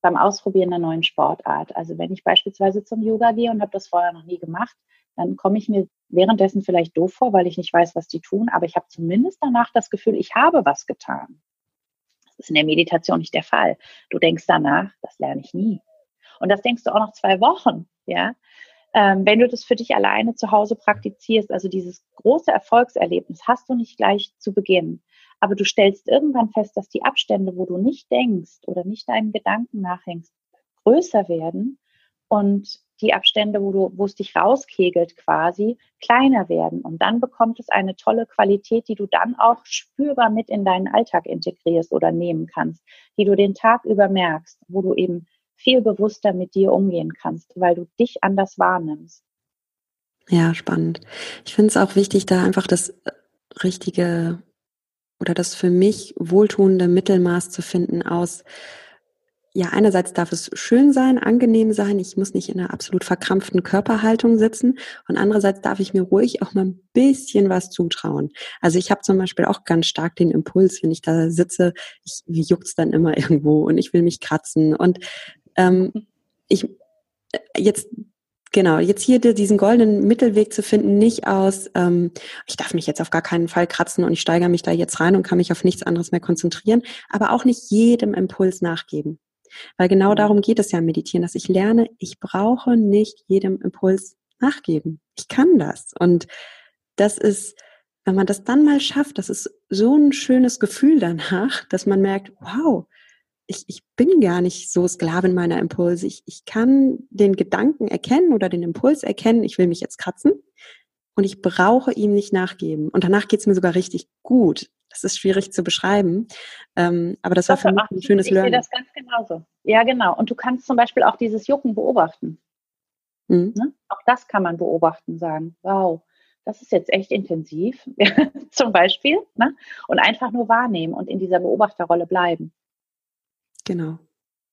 beim Ausprobieren einer neuen Sportart. Also wenn ich beispielsweise zum Yoga gehe und habe das vorher noch nie gemacht, dann komme ich mir währenddessen vielleicht doof vor, weil ich nicht weiß, was die tun, aber ich habe zumindest danach das Gefühl, ich habe was getan. Das ist in der Meditation nicht der Fall. Du denkst danach, das lerne ich nie. Und das denkst du auch noch zwei Wochen, ja. Ähm, wenn du das für dich alleine zu Hause praktizierst, also dieses große Erfolgserlebnis hast du nicht gleich zu Beginn. Aber du stellst irgendwann fest, dass die Abstände, wo du nicht denkst oder nicht deinen Gedanken nachhängst, größer werden und die Abstände, wo du, wo es dich rauskegelt quasi, kleiner werden. Und dann bekommt es eine tolle Qualität, die du dann auch spürbar mit in deinen Alltag integrierst oder nehmen kannst, die du den Tag über merkst, wo du eben viel bewusster mit dir umgehen kannst, weil du dich anders wahrnimmst. Ja, spannend. Ich finde es auch wichtig, da einfach das richtige oder das für mich wohltuende Mittelmaß zu finden aus ja, einerseits darf es schön sein, angenehm sein. Ich muss nicht in einer absolut verkrampften Körperhaltung sitzen. Und andererseits darf ich mir ruhig auch mal ein bisschen was zutrauen. Also ich habe zum Beispiel auch ganz stark den Impuls, wenn ich da sitze, ich, juckt's dann immer irgendwo und ich will mich kratzen. Und ähm, ich äh, jetzt Genau, jetzt hier diesen goldenen Mittelweg zu finden, nicht aus, ähm, ich darf mich jetzt auf gar keinen Fall kratzen und ich steigere mich da jetzt rein und kann mich auf nichts anderes mehr konzentrieren, aber auch nicht jedem Impuls nachgeben. Weil genau mhm. darum geht es ja im Meditieren, dass ich lerne, ich brauche nicht jedem Impuls nachgeben. Ich kann das. Und das ist, wenn man das dann mal schafft, das ist so ein schönes Gefühl danach, dass man merkt, wow, ich, ich bin gar nicht so Sklavin meiner Impulse. Ich, ich kann den Gedanken erkennen oder den Impuls erkennen, ich will mich jetzt kratzen und ich brauche ihm nicht nachgeben. Und danach geht es mir sogar richtig gut. Das ist schwierig zu beschreiben. Ähm, aber das, das war für mich ein schönes ich Learning. Ich sehe das ganz genauso. Ja, genau. Und du kannst zum Beispiel auch dieses Jucken beobachten. Mhm. Ne? Auch das kann man beobachten, sagen, wow, das ist jetzt echt intensiv, zum Beispiel. Ne? Und einfach nur wahrnehmen und in dieser Beobachterrolle bleiben. Genau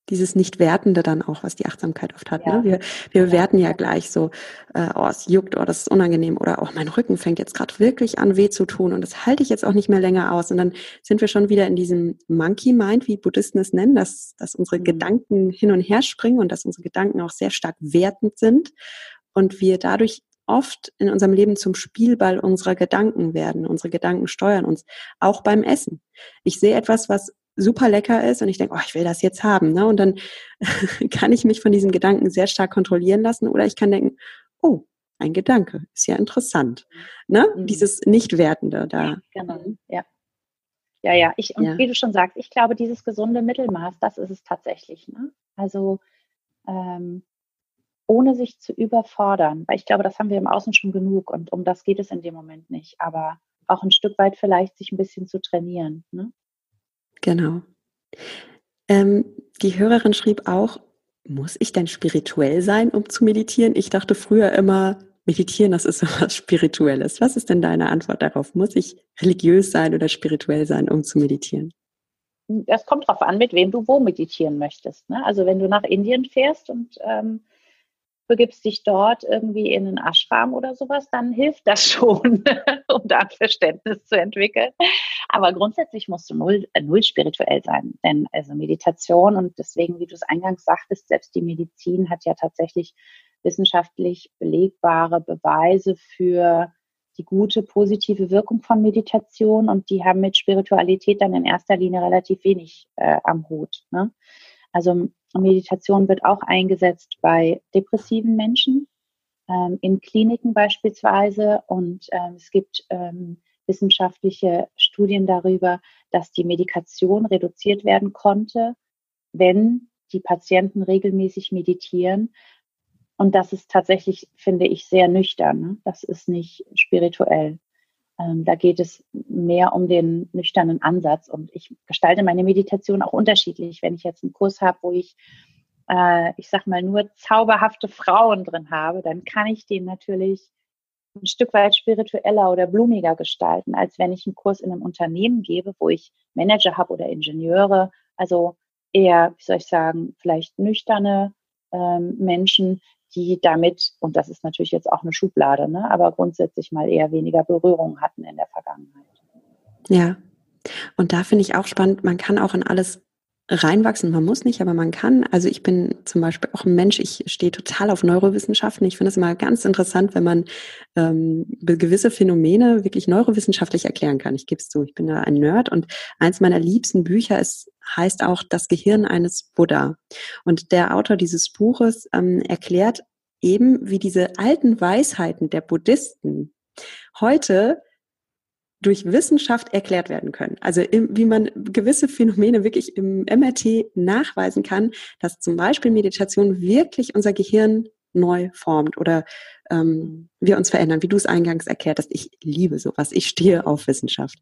dieses Nicht-Wertende dann auch, was die Achtsamkeit oft hat. Ne? Ja. Ne? Wir, wir bewerten ja gleich so, äh, oh, es juckt, oh, das ist unangenehm oder oh, mein Rücken fängt jetzt gerade wirklich an weh zu tun und das halte ich jetzt auch nicht mehr länger aus. Und dann sind wir schon wieder in diesem Monkey Mind, wie Buddhisten es nennen, dass, dass unsere mhm. Gedanken hin und her springen und dass unsere Gedanken auch sehr stark wertend sind und wir dadurch oft in unserem Leben zum Spielball unserer Gedanken werden. Unsere Gedanken steuern uns, auch beim Essen. Ich sehe etwas, was super lecker ist und ich denke, oh, ich will das jetzt haben. Ne? Und dann kann ich mich von diesem Gedanken sehr stark kontrollieren lassen oder ich kann denken, oh, ein Gedanke, ist ja interessant. Ne? Mhm. Dieses Nicht-Wertende da. Genau, ja. Ja, ja, ich, und ja. wie du schon sagst, ich glaube, dieses gesunde Mittelmaß, das ist es tatsächlich. Ne? Also ähm, ohne sich zu überfordern, weil ich glaube, das haben wir im Außen schon genug und um das geht es in dem Moment nicht, aber auch ein Stück weit vielleicht sich ein bisschen zu trainieren. Ne? Genau. Ähm, die Hörerin schrieb auch, muss ich denn spirituell sein, um zu meditieren? Ich dachte früher immer, meditieren, das ist so was Spirituelles. Was ist denn deine Antwort darauf? Muss ich religiös sein oder spirituell sein, um zu meditieren? Das kommt darauf an, mit wem du wo meditieren möchtest. Ne? Also wenn du nach Indien fährst und ähm, begibst dich dort irgendwie in einen Ashram oder sowas, dann hilft das schon, um da ein Verständnis zu entwickeln. Aber grundsätzlich musst du null, äh, null spirituell sein, denn also Meditation und deswegen, wie du es eingangs sagtest, selbst die Medizin hat ja tatsächlich wissenschaftlich belegbare Beweise für die gute positive Wirkung von Meditation und die haben mit Spiritualität dann in erster Linie relativ wenig äh, am Hut. Ne? Also Meditation wird auch eingesetzt bei depressiven Menschen, ähm, in Kliniken beispielsweise und ähm, es gibt ähm, wissenschaftliche Studien darüber, dass die Medikation reduziert werden konnte, wenn die Patienten regelmäßig meditieren. Und das ist tatsächlich, finde ich, sehr nüchtern. Ne? Das ist nicht spirituell. Ähm, da geht es mehr um den nüchternen Ansatz. Und ich gestalte meine Meditation auch unterschiedlich. Wenn ich jetzt einen Kurs habe, wo ich, äh, ich sag mal, nur zauberhafte Frauen drin habe, dann kann ich den natürlich ein Stück weit spiritueller oder blumiger gestalten, als wenn ich einen Kurs in einem Unternehmen gebe, wo ich Manager habe oder Ingenieure. Also eher, wie soll ich sagen, vielleicht nüchterne ähm, Menschen, die damit, und das ist natürlich jetzt auch eine Schublade, ne, aber grundsätzlich mal eher weniger Berührung hatten in der Vergangenheit. Ja, und da finde ich auch spannend, man kann auch in alles reinwachsen. Man muss nicht, aber man kann. Also ich bin zum Beispiel auch ein Mensch, ich stehe total auf Neurowissenschaften. Ich finde es immer ganz interessant, wenn man ähm, gewisse Phänomene wirklich neurowissenschaftlich erklären kann. Ich gebe es zu, ich bin da ein Nerd und eins meiner liebsten Bücher ist, heißt auch Das Gehirn eines Buddha. Und der Autor dieses Buches ähm, erklärt eben, wie diese alten Weisheiten der Buddhisten heute durch Wissenschaft erklärt werden können. Also im, wie man gewisse Phänomene wirklich im MRT nachweisen kann, dass zum Beispiel Meditation wirklich unser Gehirn neu formt oder ähm, wir uns verändern, wie du es eingangs erklärt hast. Ich liebe sowas. Ich stehe auf Wissenschaft.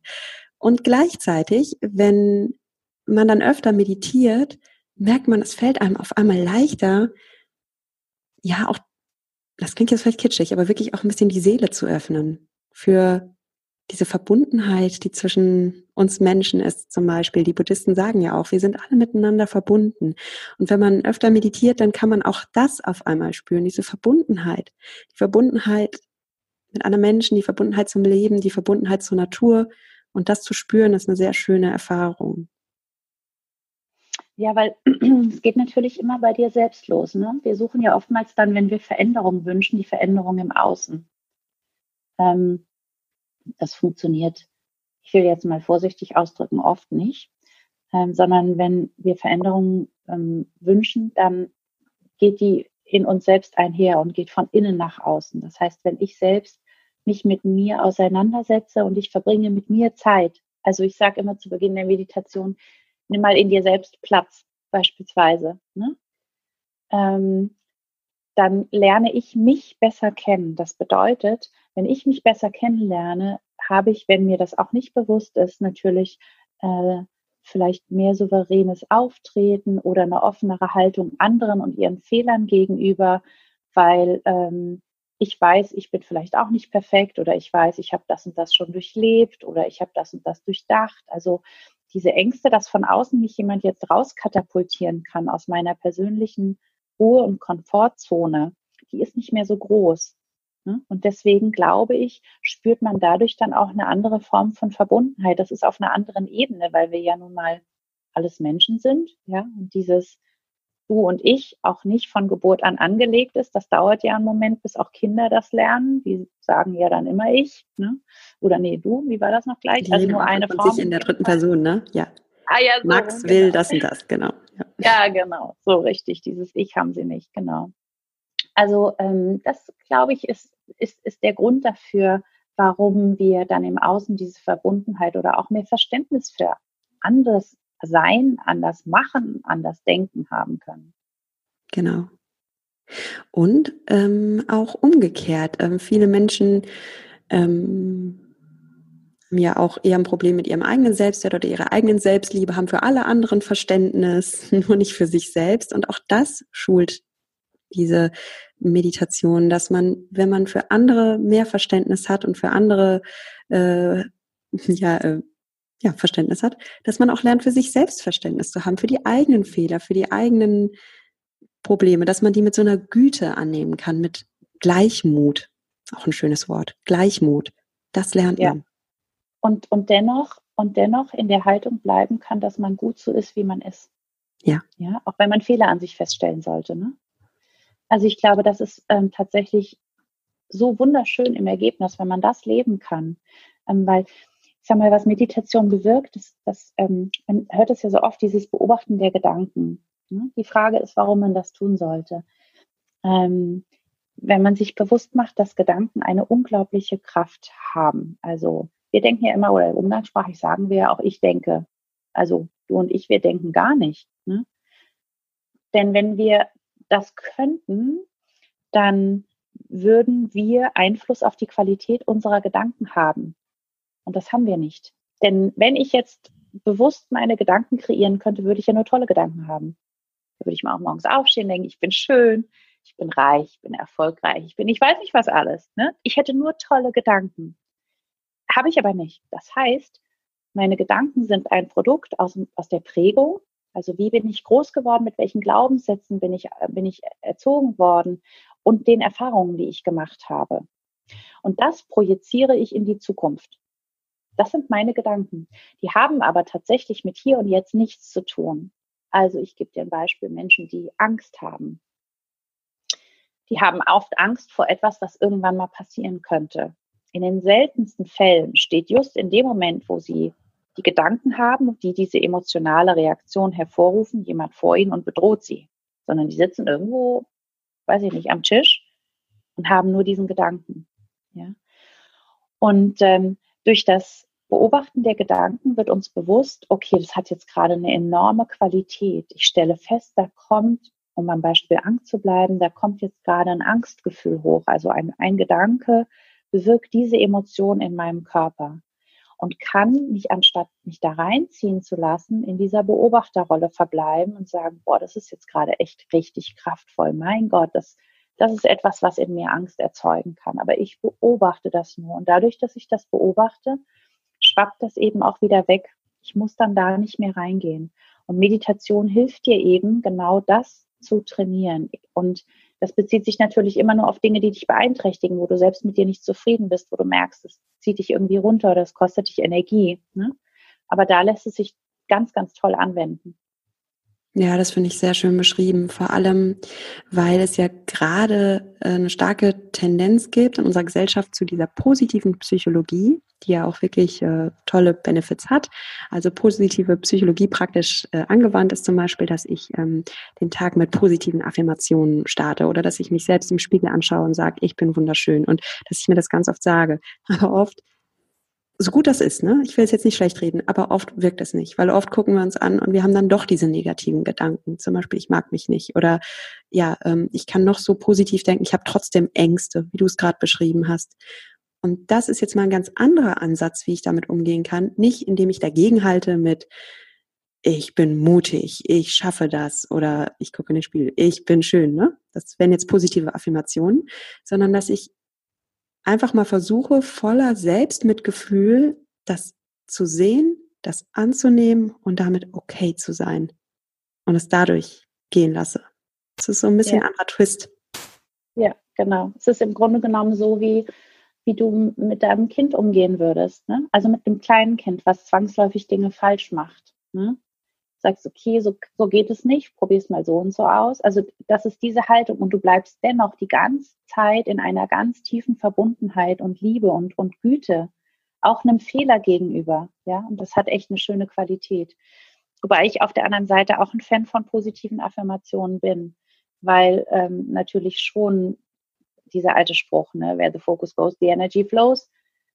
Und gleichzeitig, wenn man dann öfter meditiert, merkt man, es fällt einem auf einmal leichter, ja, auch, das klingt jetzt vielleicht kitschig, aber wirklich auch ein bisschen die Seele zu öffnen für diese Verbundenheit, die zwischen uns Menschen ist zum Beispiel. Die Buddhisten sagen ja auch, wir sind alle miteinander verbunden. Und wenn man öfter meditiert, dann kann man auch das auf einmal spüren, diese Verbundenheit. Die Verbundenheit mit anderen Menschen, die Verbundenheit zum Leben, die Verbundenheit zur Natur. Und das zu spüren, ist eine sehr schöne Erfahrung. Ja, weil es geht natürlich immer bei dir selbst los. Ne? Wir suchen ja oftmals dann, wenn wir Veränderungen wünschen, die Veränderung im Außen. Ähm, das funktioniert, ich will jetzt mal vorsichtig ausdrücken, oft nicht, ähm, sondern wenn wir Veränderungen ähm, wünschen, dann geht die in uns selbst einher und geht von innen nach außen. Das heißt, wenn ich selbst mich mit mir auseinandersetze und ich verbringe mit mir Zeit, also ich sage immer zu Beginn der Meditation, nimm mal in dir selbst Platz, beispielsweise. Ne? Ähm, dann lerne ich mich besser kennen. Das bedeutet, wenn ich mich besser kennenlerne, habe ich, wenn mir das auch nicht bewusst ist, natürlich äh, vielleicht mehr souveränes Auftreten oder eine offenere Haltung anderen und ihren Fehlern gegenüber, weil ähm, ich weiß, ich bin vielleicht auch nicht perfekt oder ich weiß, ich habe das und das schon durchlebt oder ich habe das und das durchdacht. Also diese Ängste, dass von außen mich jemand jetzt rauskatapultieren kann aus meiner persönlichen Ruhe- und Komfortzone, die ist nicht mehr so groß. Ne? Und deswegen glaube ich, spürt man dadurch dann auch eine andere Form von Verbundenheit. Das ist auf einer anderen Ebene, weil wir ja nun mal alles Menschen sind, ja, und dieses du und ich auch nicht von Geburt an angelegt ist. Das dauert ja einen Moment, bis auch Kinder das lernen. Die sagen ja dann immer ich, ne? Oder nee, du, wie war das noch gleich? Die also nur eine Form. Sich in der dritten Person, ne? Ja. Ah, ja so, Max will genau. das und das, genau. Ja. ja, genau, so richtig. Dieses Ich haben sie nicht, genau. Also ähm, das, glaube ich, ist, ist, ist der Grund dafür, warum wir dann im Außen diese Verbundenheit oder auch mehr Verständnis für anderes Sein, anders machen, anders denken haben können. Genau. Und ähm, auch umgekehrt. Ähm, viele Menschen ähm, haben ja auch eher ein Problem mit ihrem eigenen Selbstwert oder ihrer eigenen Selbstliebe, haben für alle anderen Verständnis, nur nicht für sich selbst. Und auch das schult diese Meditation, dass man, wenn man für andere mehr Verständnis hat und für andere äh, ja, äh, ja, Verständnis hat, dass man auch lernt, für sich selbst Verständnis zu haben, für die eigenen Fehler, für die eigenen Probleme, dass man die mit so einer Güte annehmen kann, mit Gleichmut. Auch ein schönes Wort. Gleichmut. Das lernt ja. man. Und, und dennoch, und dennoch in der Haltung bleiben kann, dass man gut so ist, wie man ist. Ja. Ja, auch wenn man Fehler an sich feststellen sollte. Ne? Also ich glaube, das ist ähm, tatsächlich so wunderschön im Ergebnis, wenn man das leben kann. Ähm, weil, ich sag mal, was Meditation bewirkt, ist, dass, ähm, man hört es ja so oft, dieses Beobachten der Gedanken. Ne? Die Frage ist, warum man das tun sollte. Ähm, wenn man sich bewusst macht, dass Gedanken eine unglaubliche Kraft haben. Also wir denken ja immer, oder umgangssprachlich sagen wir ja auch, ich denke. Also du und ich, wir denken gar nicht. Ne? Denn wenn wir das könnten, dann würden wir Einfluss auf die Qualität unserer Gedanken haben. Und das haben wir nicht. Denn wenn ich jetzt bewusst meine Gedanken kreieren könnte, würde ich ja nur tolle Gedanken haben. Da würde ich mal auch morgens aufstehen, denken, ich bin schön, ich bin reich, ich bin erfolgreich, ich bin, ich weiß nicht was alles. Ne? Ich hätte nur tolle Gedanken. Habe ich aber nicht. Das heißt, meine Gedanken sind ein Produkt aus, aus der Prägung. Also wie bin ich groß geworden, mit welchen Glaubenssätzen bin ich, bin ich erzogen worden und den Erfahrungen, die ich gemacht habe. Und das projiziere ich in die Zukunft. Das sind meine Gedanken. Die haben aber tatsächlich mit hier und jetzt nichts zu tun. Also ich gebe dir ein Beispiel, Menschen, die Angst haben. Die haben oft Angst vor etwas, das irgendwann mal passieren könnte. In den seltensten Fällen steht just in dem Moment, wo sie die Gedanken haben, die diese emotionale Reaktion hervorrufen, jemand vor ihnen und bedroht sie, sondern die sitzen irgendwo weiß ich nicht, am Tisch und haben nur diesen Gedanken. Ja? Und ähm, durch das Beobachten der Gedanken wird uns bewusst, okay, das hat jetzt gerade eine enorme Qualität. Ich stelle fest, da kommt, um am Beispiel Angst zu bleiben, da kommt jetzt gerade ein Angstgefühl hoch. Also ein, ein Gedanke bewirkt diese Emotion in meinem Körper und kann mich anstatt mich da reinziehen zu lassen, in dieser Beobachterrolle verbleiben und sagen, boah, das ist jetzt gerade echt richtig kraftvoll. Mein Gott, das, das ist etwas, was in mir Angst erzeugen kann. Aber ich beobachte das nur. Und dadurch, dass ich das beobachte, schwappt das eben auch wieder weg. Ich muss dann da nicht mehr reingehen. Und Meditation hilft dir eben, genau das zu trainieren. Und das bezieht sich natürlich immer nur auf Dinge, die dich beeinträchtigen, wo du selbst mit dir nicht zufrieden bist, wo du merkst, es zieht dich irgendwie runter oder es kostet dich Energie. Ne? Aber da lässt es sich ganz, ganz toll anwenden. Ja, das finde ich sehr schön beschrieben. Vor allem, weil es ja gerade äh, eine starke Tendenz gibt in unserer Gesellschaft zu dieser positiven Psychologie, die ja auch wirklich äh, tolle Benefits hat. Also positive Psychologie praktisch äh, angewandt ist zum Beispiel, dass ich ähm, den Tag mit positiven Affirmationen starte oder dass ich mich selbst im Spiegel anschaue und sage, ich bin wunderschön und dass ich mir das ganz oft sage. Aber oft so gut das ist, ne? Ich will es jetzt nicht schlecht reden, aber oft wirkt es nicht, weil oft gucken wir uns an und wir haben dann doch diese negativen Gedanken. Zum Beispiel, ich mag mich nicht oder ja, ähm, ich kann noch so positiv denken, ich habe trotzdem Ängste, wie du es gerade beschrieben hast. Und das ist jetzt mal ein ganz anderer Ansatz, wie ich damit umgehen kann. Nicht, indem ich dagegen halte mit ich bin mutig, ich schaffe das oder ich gucke in den Spiegel, ich bin schön, ne? Das wären jetzt positive Affirmationen, sondern dass ich einfach mal versuche, voller Selbstmitgefühl das zu sehen, das anzunehmen und damit okay zu sein und es dadurch gehen lasse. Das ist so ein bisschen ja. ein anderer Twist. Ja, genau. Es ist im Grunde genommen so, wie, wie du mit deinem Kind umgehen würdest. Ne? Also mit einem kleinen Kind, was zwangsläufig Dinge falsch macht. Ne? sagst, okay, so, so geht es nicht, probier es mal so und so aus. Also das ist diese Haltung und du bleibst dennoch die ganze Zeit in einer ganz tiefen Verbundenheit und Liebe und, und Güte, auch einem Fehler gegenüber. Ja, und das hat echt eine schöne Qualität. Wobei ich auf der anderen Seite auch ein Fan von positiven Affirmationen bin, weil ähm, natürlich schon dieser alte Spruch, ne, where the focus goes, the energy flows,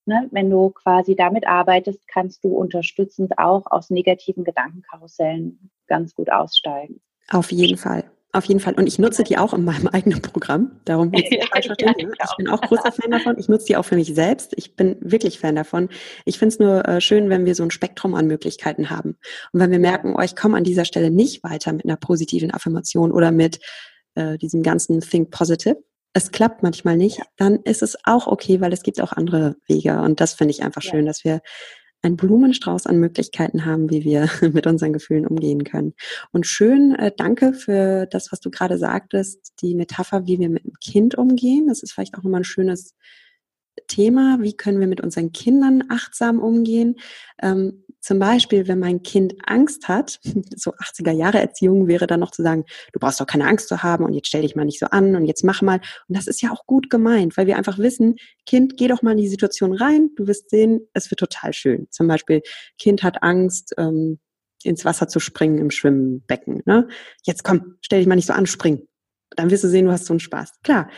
Ne? Wenn du quasi damit arbeitest, kannst du unterstützend auch aus negativen Gedankenkarussellen ganz gut aussteigen. Auf jeden Fall. Auf jeden Fall. Und ich nutze die auch in meinem eigenen Programm. Darum ja, ich, ja, ich bin auch großer Fan davon. Ich nutze die auch für mich selbst. Ich bin wirklich Fan davon. Ich finde es nur äh, schön, wenn wir so ein Spektrum an Möglichkeiten haben. Und wenn wir merken, oh, ich komme an dieser Stelle nicht weiter mit einer positiven Affirmation oder mit äh, diesem ganzen Think Positive, es klappt manchmal nicht, dann ist es auch okay, weil es gibt auch andere Wege. Und das finde ich einfach schön, dass wir einen Blumenstrauß an Möglichkeiten haben, wie wir mit unseren Gefühlen umgehen können. Und schön, äh, danke für das, was du gerade sagtest, die Metapher, wie wir mit dem Kind umgehen. Das ist vielleicht auch nochmal ein schönes Thema, wie können wir mit unseren Kindern achtsam umgehen. Ähm, zum Beispiel, wenn mein Kind Angst hat, so 80er Jahre Erziehung wäre dann noch zu sagen, du brauchst doch keine Angst zu haben und jetzt stell dich mal nicht so an und jetzt mach mal. Und das ist ja auch gut gemeint, weil wir einfach wissen, Kind, geh doch mal in die Situation rein, du wirst sehen, es wird total schön. Zum Beispiel, Kind hat Angst, ähm, ins Wasser zu springen im Schwimmbecken. Ne? Jetzt komm, stell dich mal nicht so an, spring. Dann wirst du sehen, du hast so einen Spaß. Klar,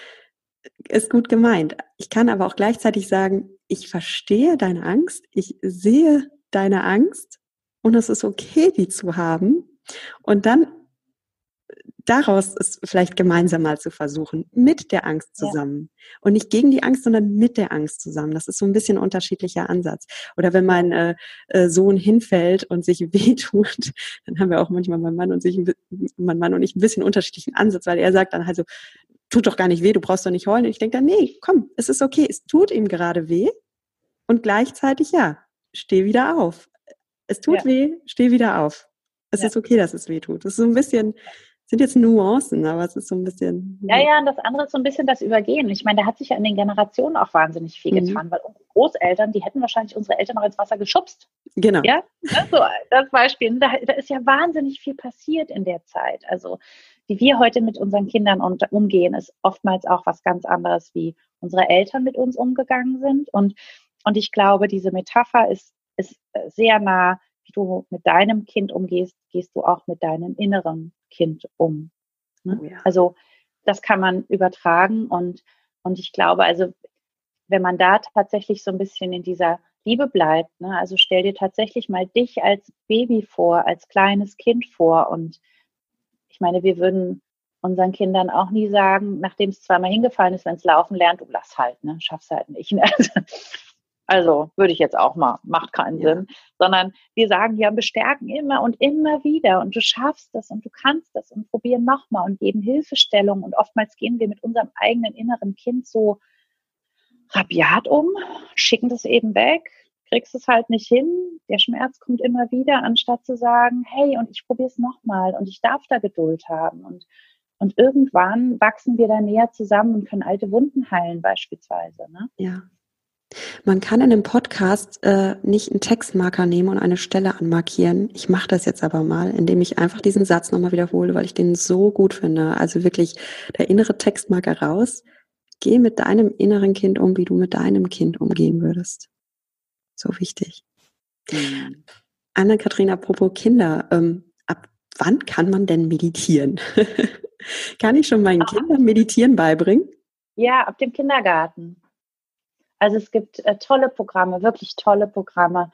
ist gut gemeint. Ich kann aber auch gleichzeitig sagen, ich verstehe deine Angst, ich sehe deine Angst und es ist okay, die zu haben. Und dann daraus es vielleicht gemeinsam mal zu versuchen, mit der Angst zusammen. Ja. Und nicht gegen die Angst, sondern mit der Angst zusammen. Das ist so ein bisschen ein unterschiedlicher Ansatz. Oder wenn mein äh, äh Sohn hinfällt und sich wehtut, dann haben wir auch manchmal mein Mann und sich, mein Mann und ich ein bisschen unterschiedlichen Ansatz, weil er sagt dann halt so, tut doch gar nicht weh, du brauchst doch nicht heulen. Und ich denke dann, nee, komm, es ist okay, es tut ihm gerade weh. Und gleichzeitig, ja, steh wieder auf. Es tut ja. weh, steh wieder auf. Es ja. ist okay, dass es weh tut. Das ist so ein bisschen, sind jetzt Nuancen, aber es ist so ein bisschen. Ja, ja, und das andere ist so ein bisschen das Übergehen. Ich meine, da hat sich ja in den Generationen auch wahnsinnig viel mhm. getan, weil unsere Großeltern, die hätten wahrscheinlich unsere Eltern noch ins Wasser geschubst. Genau. Ja, das, so, das Beispiel. Da, da ist ja wahnsinnig viel passiert in der Zeit. Also wie wir heute mit unseren Kindern umgehen, ist oftmals auch was ganz anderes, wie unsere Eltern mit uns umgegangen sind. Und, und ich glaube, diese Metapher ist, ist sehr nah, wie du mit deinem Kind umgehst, gehst du auch mit deinem inneren Kind um. Ne? Oh ja. Also das kann man übertragen und, und ich glaube, also wenn man da tatsächlich so ein bisschen in dieser Liebe bleibt, ne? also stell dir tatsächlich mal dich als Baby vor, als kleines Kind vor und ich meine, wir würden unseren Kindern auch nie sagen, nachdem es zweimal hingefallen ist, wenn es laufen lernt, du lass halt, ne, schaff's halt nicht. Ne? Also würde ich jetzt auch mal, macht keinen ja. Sinn, sondern wir sagen ja, bestärken immer und immer wieder und du schaffst das und du kannst das und probieren nochmal und geben Hilfestellung und oftmals gehen wir mit unserem eigenen inneren Kind so rabiat um, schicken das eben weg, kriegst es halt nicht hin, der Schmerz kommt immer wieder, anstatt zu sagen, hey, und ich probiere es nochmal und ich darf da Geduld haben. Und, und irgendwann wachsen wir da näher zusammen und können alte Wunden heilen beispielsweise. Ne? Ja. Man kann in einem Podcast äh, nicht einen Textmarker nehmen und eine Stelle anmarkieren. Ich mache das jetzt aber mal, indem ich einfach diesen Satz nochmal wiederhole, weil ich den so gut finde. Also wirklich der innere Textmarker raus. Geh mit deinem inneren Kind um, wie du mit deinem Kind umgehen würdest so wichtig. Mhm. Anne-Kathrin, apropos Kinder, ähm, ab wann kann man denn meditieren? kann ich schon meinen Aha. Kindern Meditieren beibringen? Ja, ab dem Kindergarten. Also es gibt äh, tolle Programme, wirklich tolle Programme,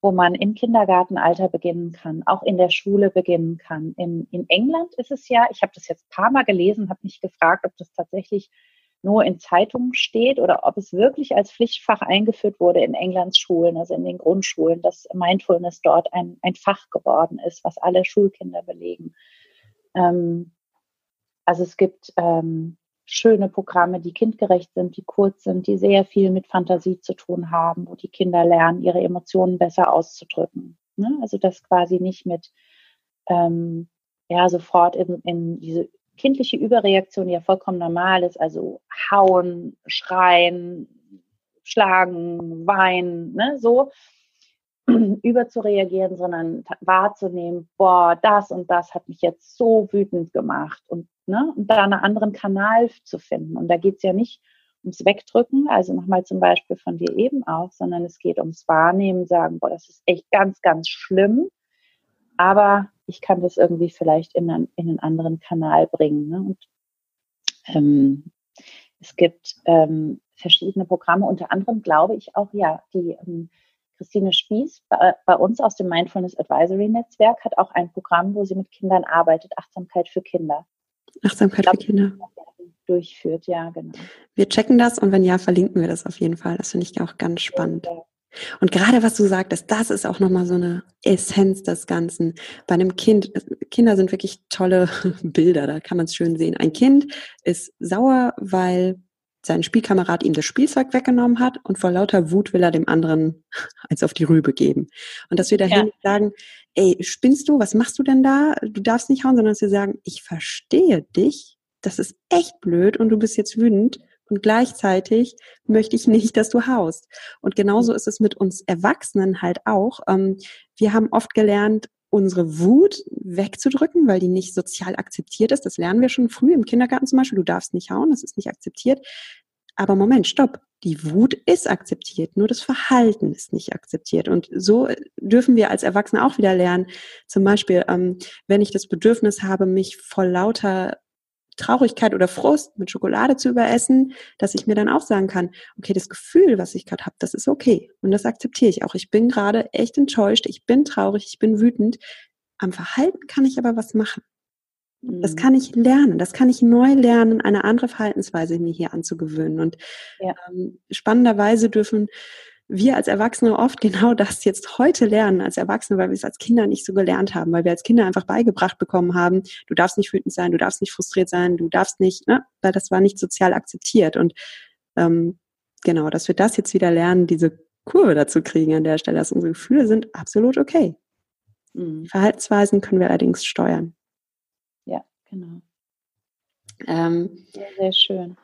wo man im Kindergartenalter beginnen kann, auch in der Schule beginnen kann. In, in England ist es ja, ich habe das jetzt ein paar Mal gelesen, habe mich gefragt, ob das tatsächlich nur in Zeitungen steht oder ob es wirklich als Pflichtfach eingeführt wurde in Englands Schulen, also in den Grundschulen, dass Mindfulness dort ein, ein Fach geworden ist, was alle Schulkinder belegen. Ähm, also es gibt ähm, schöne Programme, die kindgerecht sind, die kurz sind, die sehr viel mit Fantasie zu tun haben, wo die Kinder lernen, ihre Emotionen besser auszudrücken. Ne? Also das quasi nicht mit ähm, ja, sofort in, in diese kindliche Überreaktion, ja vollkommen normal ist, also hauen, schreien, schlagen, weinen, ne, so überzureagieren, sondern wahrzunehmen, boah, das und das hat mich jetzt so wütend gemacht und, ne, und da einen anderen Kanal zu finden. Und da geht es ja nicht ums Wegdrücken, also nochmal zum Beispiel von dir eben auch, sondern es geht ums Wahrnehmen, sagen, boah, das ist echt ganz, ganz schlimm, aber ich kann das irgendwie vielleicht in einen, in einen anderen Kanal bringen. Ne? Und ähm, es gibt ähm, verschiedene Programme, unter anderem glaube ich auch, ja, die ähm, Christine Spieß bei, bei, uns aus dem Mindfulness Advisory Netzwerk hat auch ein Programm, wo sie mit Kindern arbeitet, Achtsamkeit für Kinder. Achtsamkeit glaub, für Kinder. Durchführt, ja, genau. Wir checken das und wenn ja, verlinken wir das auf jeden Fall. Das finde ich auch ganz spannend. Ja, und gerade was du sagtest, das ist auch nochmal so eine Essenz des Ganzen. Bei einem Kind, Kinder sind wirklich tolle Bilder, da kann man es schön sehen. Ein Kind ist sauer, weil sein Spielkamerad ihm das Spielzeug weggenommen hat und vor lauter Wut will er dem anderen eins auf die Rübe geben. Und dass wir dahin ja. sagen, ey, spinnst du, was machst du denn da? Du darfst nicht hauen, sondern dass wir sagen, ich verstehe dich, das ist echt blöd und du bist jetzt wütend und gleichzeitig möchte ich nicht, dass du haust. Und genauso ist es mit uns Erwachsenen halt auch. Ähm, wir haben oft gelernt, unsere Wut wegzudrücken, weil die nicht sozial akzeptiert ist. Das lernen wir schon früh im Kindergarten zum Beispiel. Du darfst nicht hauen, das ist nicht akzeptiert. Aber Moment, stopp. Die Wut ist akzeptiert, nur das Verhalten ist nicht akzeptiert. Und so dürfen wir als Erwachsene auch wieder lernen. Zum Beispiel, ähm, wenn ich das Bedürfnis habe, mich vor lauter Traurigkeit oder Frust mit Schokolade zu überessen, dass ich mir dann auch sagen kann, okay, das Gefühl, was ich gerade habe, das ist okay. Und das akzeptiere ich auch. Ich bin gerade echt enttäuscht, ich bin traurig, ich bin wütend. Am Verhalten kann ich aber was machen. Das mhm. kann ich lernen, das kann ich neu lernen, eine andere Verhaltensweise mir hier anzugewöhnen. Und ja. ähm, spannenderweise dürfen wir als Erwachsene oft genau das jetzt heute lernen als Erwachsene, weil wir es als Kinder nicht so gelernt haben, weil wir als Kinder einfach beigebracht bekommen haben, du darfst nicht wütend sein, du darfst nicht frustriert sein, du darfst nicht, ne, weil das war nicht sozial akzeptiert. Und ähm, genau, dass wir das jetzt wieder lernen, diese Kurve dazu kriegen an der Stelle, dass unsere Gefühle sind absolut okay. Mhm. Verhaltensweisen können wir allerdings steuern. Ja, genau. Ähm, sehr, sehr schön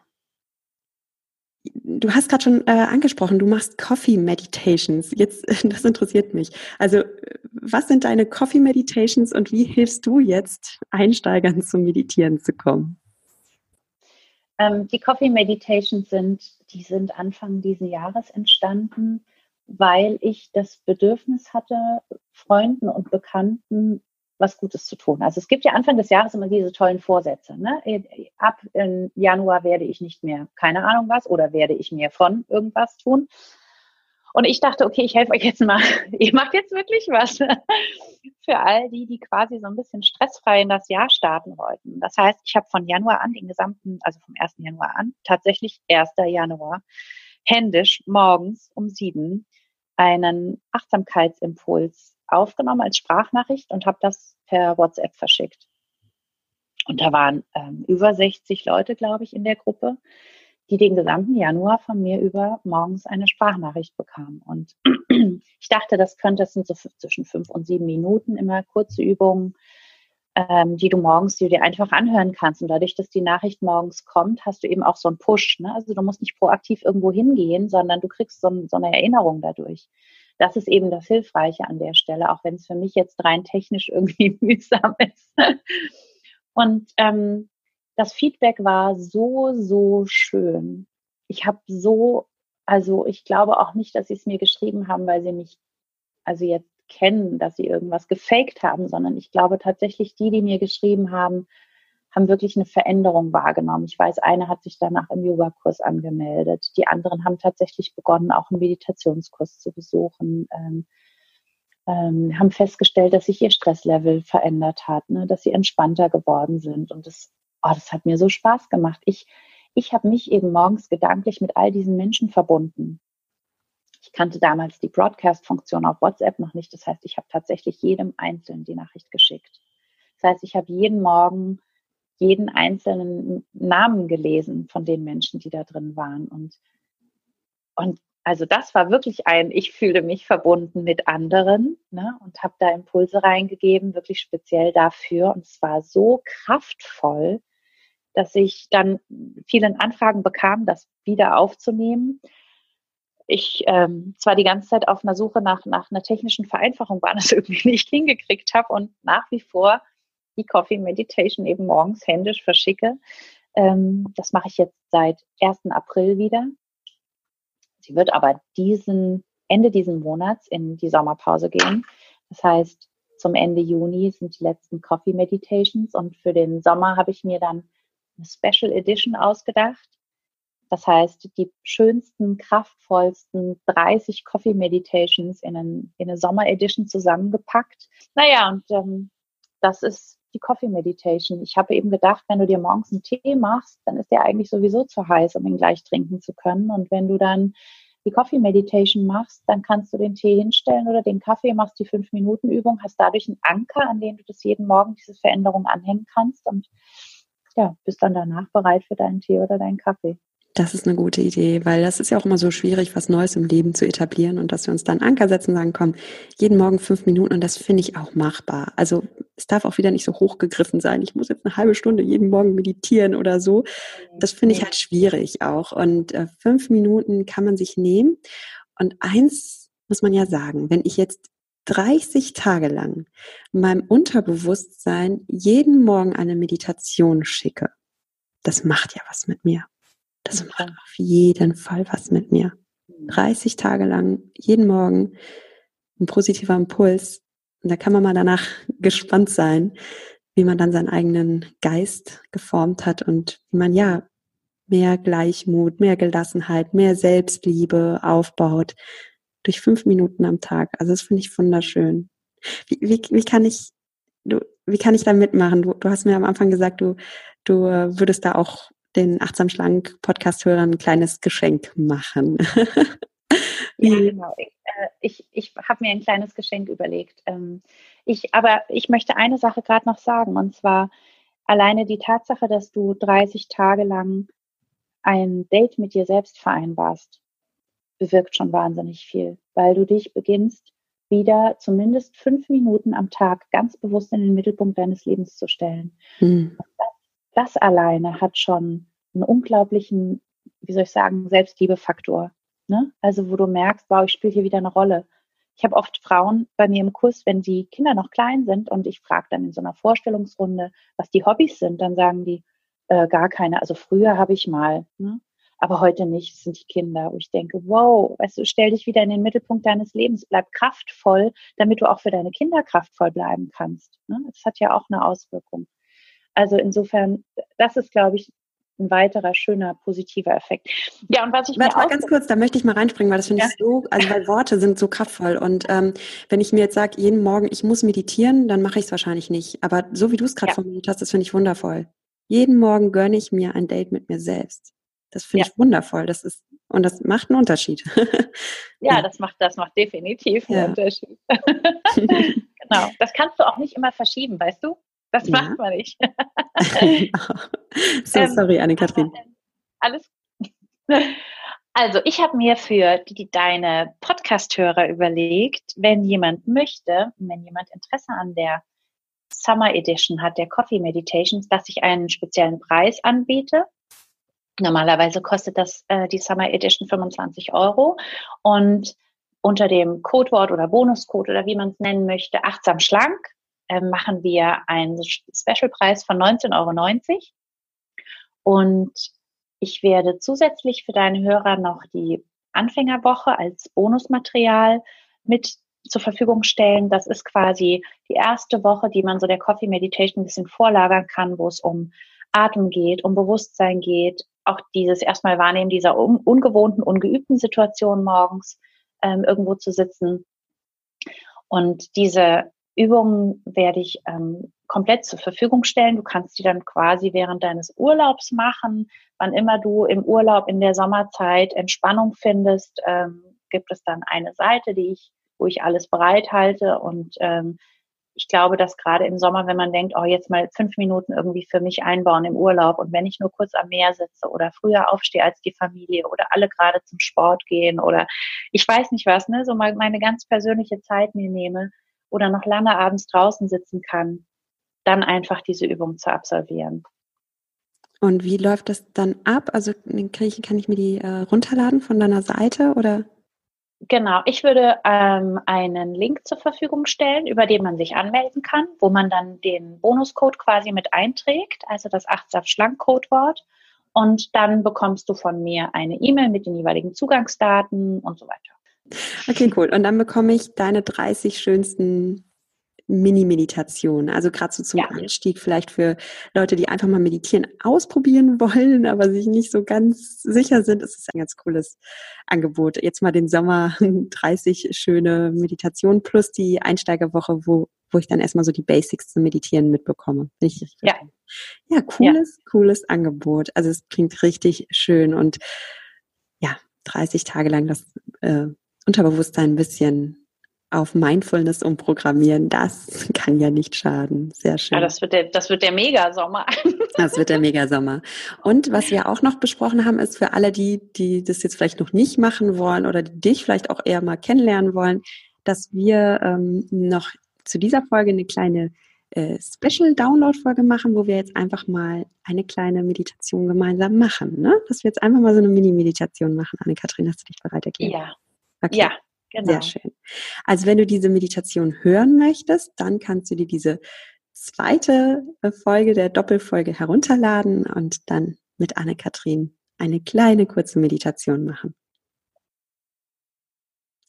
du hast gerade schon äh, angesprochen, du machst Coffee Meditations. Jetzt, das interessiert mich. Also, was sind deine Coffee Meditations und wie hilfst du jetzt Einsteigern zum Meditieren zu kommen? Ähm, die Coffee Meditations sind, die sind Anfang dieses Jahres entstanden, weil ich das Bedürfnis hatte, Freunden und Bekannten was Gutes zu tun. Also es gibt ja Anfang des Jahres immer diese tollen Vorsätze. Ne? Ab Januar werde ich nicht mehr keine Ahnung was oder werde ich mehr von irgendwas tun. Und ich dachte, okay, ich helfe euch jetzt mal. Ihr macht jetzt wirklich was für all die, die quasi so ein bisschen stressfrei in das Jahr starten wollten. Das heißt, ich habe von Januar an, den gesamten, also vom 1. Januar an, tatsächlich 1. Januar, händisch morgens um sieben einen Achtsamkeitsimpuls aufgenommen als Sprachnachricht und habe das per WhatsApp verschickt. Und da waren ähm, über 60 Leute, glaube ich, in der Gruppe, die den gesamten Januar von mir über morgens eine Sprachnachricht bekamen. Und ich dachte, das könnte, das sind so zwischen fünf und sieben Minuten, immer kurze Übungen, ähm, die du morgens, die du dir einfach anhören kannst. Und dadurch, dass die Nachricht morgens kommt, hast du eben auch so einen Push. Ne? Also du musst nicht proaktiv irgendwo hingehen, sondern du kriegst so, so eine Erinnerung dadurch das ist eben das Hilfreiche an der Stelle, auch wenn es für mich jetzt rein technisch irgendwie mühsam ist. Und ähm, das Feedback war so, so schön. Ich habe so, also ich glaube auch nicht, dass sie es mir geschrieben haben, weil sie mich also jetzt kennen, dass sie irgendwas gefaked haben, sondern ich glaube tatsächlich die, die mir geschrieben haben, haben wirklich eine Veränderung wahrgenommen. Ich weiß, eine hat sich danach im Yoga-Kurs angemeldet. Die anderen haben tatsächlich begonnen, auch einen Meditationskurs zu besuchen. Ähm, ähm, haben festgestellt, dass sich ihr Stresslevel verändert hat, ne, dass sie entspannter geworden sind. Und das, oh, das hat mir so Spaß gemacht. Ich, ich habe mich eben morgens gedanklich mit all diesen Menschen verbunden. Ich kannte damals die Broadcast-Funktion auf WhatsApp noch nicht. Das heißt, ich habe tatsächlich jedem Einzelnen die Nachricht geschickt. Das heißt, ich habe jeden Morgen jeden einzelnen Namen gelesen von den Menschen, die da drin waren. Und, und also das war wirklich ein, ich fühlte mich verbunden mit anderen ne, und habe da Impulse reingegeben, wirklich speziell dafür. Und es war so kraftvoll, dass ich dann vielen Anfragen bekam, das wieder aufzunehmen. Ich ähm, zwar die ganze Zeit auf einer Suche nach, nach einer technischen Vereinfachung war, das irgendwie nicht hingekriegt habe und nach wie vor die Coffee Meditation eben morgens händisch verschicke. Ähm, das mache ich jetzt seit 1. April wieder. Sie wird aber diesen Ende diesen Monats in die Sommerpause gehen. Das heißt, zum Ende Juni sind die letzten Coffee Meditations und für den Sommer habe ich mir dann eine Special Edition ausgedacht. Das heißt, die schönsten, kraftvollsten 30 Coffee Meditations in, einen, in eine Sommer Edition zusammengepackt. Naja, und ähm, das ist die Coffee Meditation. Ich habe eben gedacht, wenn du dir morgens einen Tee machst, dann ist der eigentlich sowieso zu heiß, um ihn gleich trinken zu können. Und wenn du dann die Coffee Meditation machst, dann kannst du den Tee hinstellen oder den Kaffee, machst die fünf Minuten Übung, hast dadurch einen Anker, an dem du das jeden Morgen diese Veränderung anhängen kannst und ja, bist dann danach bereit für deinen Tee oder deinen Kaffee. Das ist eine gute Idee, weil das ist ja auch immer so schwierig, was Neues im Leben zu etablieren und dass wir uns dann Anker setzen und sagen, komm, jeden Morgen fünf Minuten und das finde ich auch machbar. Also es darf auch wieder nicht so hochgegriffen sein. Ich muss jetzt eine halbe Stunde jeden Morgen meditieren oder so. Das finde ich halt schwierig auch. Und äh, fünf Minuten kann man sich nehmen. Und eins muss man ja sagen, wenn ich jetzt 30 Tage lang meinem Unterbewusstsein jeden Morgen eine Meditation schicke, das macht ja was mit mir. Das macht auf jeden Fall was mit mir. 30 Tage lang, jeden Morgen, ein positiver Impuls. Und da kann man mal danach gespannt sein, wie man dann seinen eigenen Geist geformt hat und wie man ja mehr Gleichmut, mehr Gelassenheit, mehr Selbstliebe aufbaut durch fünf Minuten am Tag. Also das finde ich wunderschön. Wie, wie, wie kann ich, du, wie kann ich da mitmachen? Du, du hast mir am Anfang gesagt, du, du äh, würdest da auch den Achtsam Schlank Podcast-Hörern ein kleines Geschenk machen. ja, genau. Ich, äh, ich, ich habe mir ein kleines Geschenk überlegt. Ähm, ich, aber ich möchte eine Sache gerade noch sagen, und zwar alleine die Tatsache, dass du 30 Tage lang ein Date mit dir selbst vereinbarst, bewirkt schon wahnsinnig viel, weil du dich beginnst, wieder zumindest fünf Minuten am Tag ganz bewusst in den Mittelpunkt deines Lebens zu stellen. Mhm. Das das alleine hat schon einen unglaublichen, wie soll ich sagen, Selbstliebefaktor. Ne? Also wo du merkst, wow, ich spiele hier wieder eine Rolle. Ich habe oft Frauen bei mir im Kurs, wenn die Kinder noch klein sind und ich frage dann in so einer Vorstellungsrunde, was die Hobbys sind, dann sagen die äh, gar keine. Also früher habe ich mal, ne? aber heute nicht, sind die Kinder. Und ich denke, wow, weißt du, stell dich wieder in den Mittelpunkt deines Lebens, bleib kraftvoll, damit du auch für deine Kinder kraftvoll bleiben kannst. Ne? Das hat ja auch eine Auswirkung. Also insofern, das ist, glaube ich, ein weiterer schöner positiver Effekt. Ja, und was ich Warte mal ganz kurz, da möchte ich mal reinspringen, weil das finde ja. ich so, also weil Worte sind so kraftvoll. Und ähm, wenn ich mir jetzt sage, jeden Morgen, ich muss meditieren, dann mache ich es wahrscheinlich nicht. Aber so wie du es gerade ja. formuliert hast, das finde ich wundervoll. Jeden Morgen gönne ich mir ein Date mit mir selbst. Das finde ja. ich wundervoll. Das ist, und das macht einen Unterschied. ja, das macht, das macht definitiv einen Unterschied. genau. Das kannst du auch nicht immer verschieben, weißt du? Das ja. macht man nicht. so, ähm, sorry, Anne-Kathrin. Ähm, alles. Also, ich habe mir für die, deine Podcast-Hörer überlegt, wenn jemand möchte, wenn jemand Interesse an der Summer Edition hat, der Coffee Meditations, dass ich einen speziellen Preis anbiete. Normalerweise kostet das äh, die Summer Edition 25 Euro und unter dem Codewort oder Bonuscode oder wie man es nennen möchte, achtsam schlank, äh, machen wir einen Specialpreis von 19,90 Euro. Und ich werde zusätzlich für deine Hörer noch die Anfängerwoche als Bonusmaterial mit zur Verfügung stellen. Das ist quasi die erste Woche, die man so der Coffee Meditation ein bisschen vorlagern kann, wo es um Atem geht, um Bewusstsein geht, auch dieses erstmal Wahrnehmen dieser un ungewohnten, ungeübten Situation morgens ähm, irgendwo zu sitzen. Und diese Übungen werde ich ähm, komplett zur Verfügung stellen. Du kannst die dann quasi während deines Urlaubs machen. Wann immer du im Urlaub in der Sommerzeit Entspannung findest, ähm, gibt es dann eine Seite, die ich, wo ich alles bereithalte. Und ähm, ich glaube, dass gerade im Sommer, wenn man denkt, oh, jetzt mal fünf Minuten irgendwie für mich einbauen im Urlaub und wenn ich nur kurz am Meer sitze oder früher aufstehe als die Familie oder alle gerade zum Sport gehen oder ich weiß nicht was, ne, so mal meine ganz persönliche Zeit mir nehme, oder noch lange abends draußen sitzen kann, dann einfach diese Übung zu absolvieren. Und wie läuft das dann ab? Also kann ich, kann ich mir die äh, runterladen von deiner Seite oder? Genau, ich würde ähm, einen Link zur Verfügung stellen, über den man sich anmelden kann, wo man dann den Bonuscode quasi mit einträgt, also das achtsam schlank Codewort. Und dann bekommst du von mir eine E-Mail mit den jeweiligen Zugangsdaten und so weiter. Okay, cool. Und dann bekomme ich deine 30 schönsten Mini-Meditation. Also gerade so zum ja. Einstieg vielleicht für Leute, die einfach mal meditieren ausprobieren wollen, aber sich nicht so ganz sicher sind. Es ist ein ganz cooles Angebot. Jetzt mal den Sommer 30 schöne Meditationen plus die Einsteigerwoche, wo, wo ich dann erstmal so die Basics zum Meditieren mitbekomme. Ich ja. ja, cooles, ja. cooles Angebot. Also es klingt richtig schön und ja, 30 Tage lang das äh, Unterbewusstsein ein bisschen auf Mindfulness umprogrammieren. Das kann ja nicht schaden. Sehr schön. Ja, das wird der, das wird der Megasommer. Das wird der Megasommer. Und was wir auch noch besprochen haben, ist für alle die, die das jetzt vielleicht noch nicht machen wollen oder die dich vielleicht auch eher mal kennenlernen wollen, dass wir ähm, noch zu dieser Folge eine kleine äh, Special-Download-Folge machen, wo wir jetzt einfach mal eine kleine Meditation gemeinsam machen. Ne? Dass wir jetzt einfach mal so eine Mini-Meditation machen. Anne-Kathrin, hast du dich bereit erklärt? Ja. Okay. Ja, genau. Sehr schön. Also wenn du diese Meditation hören möchtest, dann kannst du dir diese zweite äh, Folge der Doppelfolge herunterladen und dann mit Anne-Kathrin eine kleine kurze Meditation machen.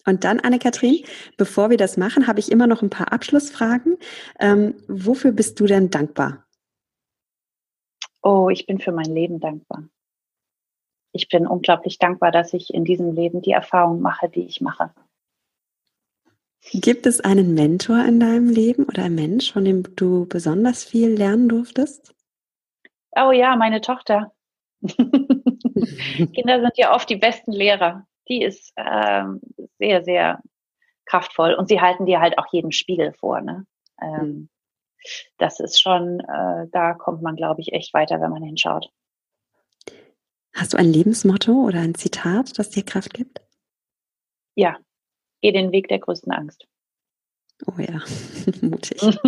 Und dann, Anne-Kathrin, bevor wir das machen, habe ich immer noch ein paar Abschlussfragen. Ähm, wofür bist du denn dankbar? Oh, ich bin für mein Leben dankbar. Ich bin unglaublich dankbar, dass ich in diesem Leben die Erfahrung mache, die ich mache. Gibt es einen Mentor in deinem Leben oder ein Mensch, von dem du besonders viel lernen durftest? Oh ja, meine Tochter. Kinder sind ja oft die besten Lehrer. Die ist ähm, sehr, sehr kraftvoll und sie halten dir halt auch jeden Spiegel vor. Ne? Ähm, hm. das ist schon, äh, da kommt man, glaube ich, echt weiter, wenn man hinschaut. Hast du ein Lebensmotto oder ein Zitat, das dir Kraft gibt? Ja, Geh den Weg der größten Angst. Oh ja, mutig.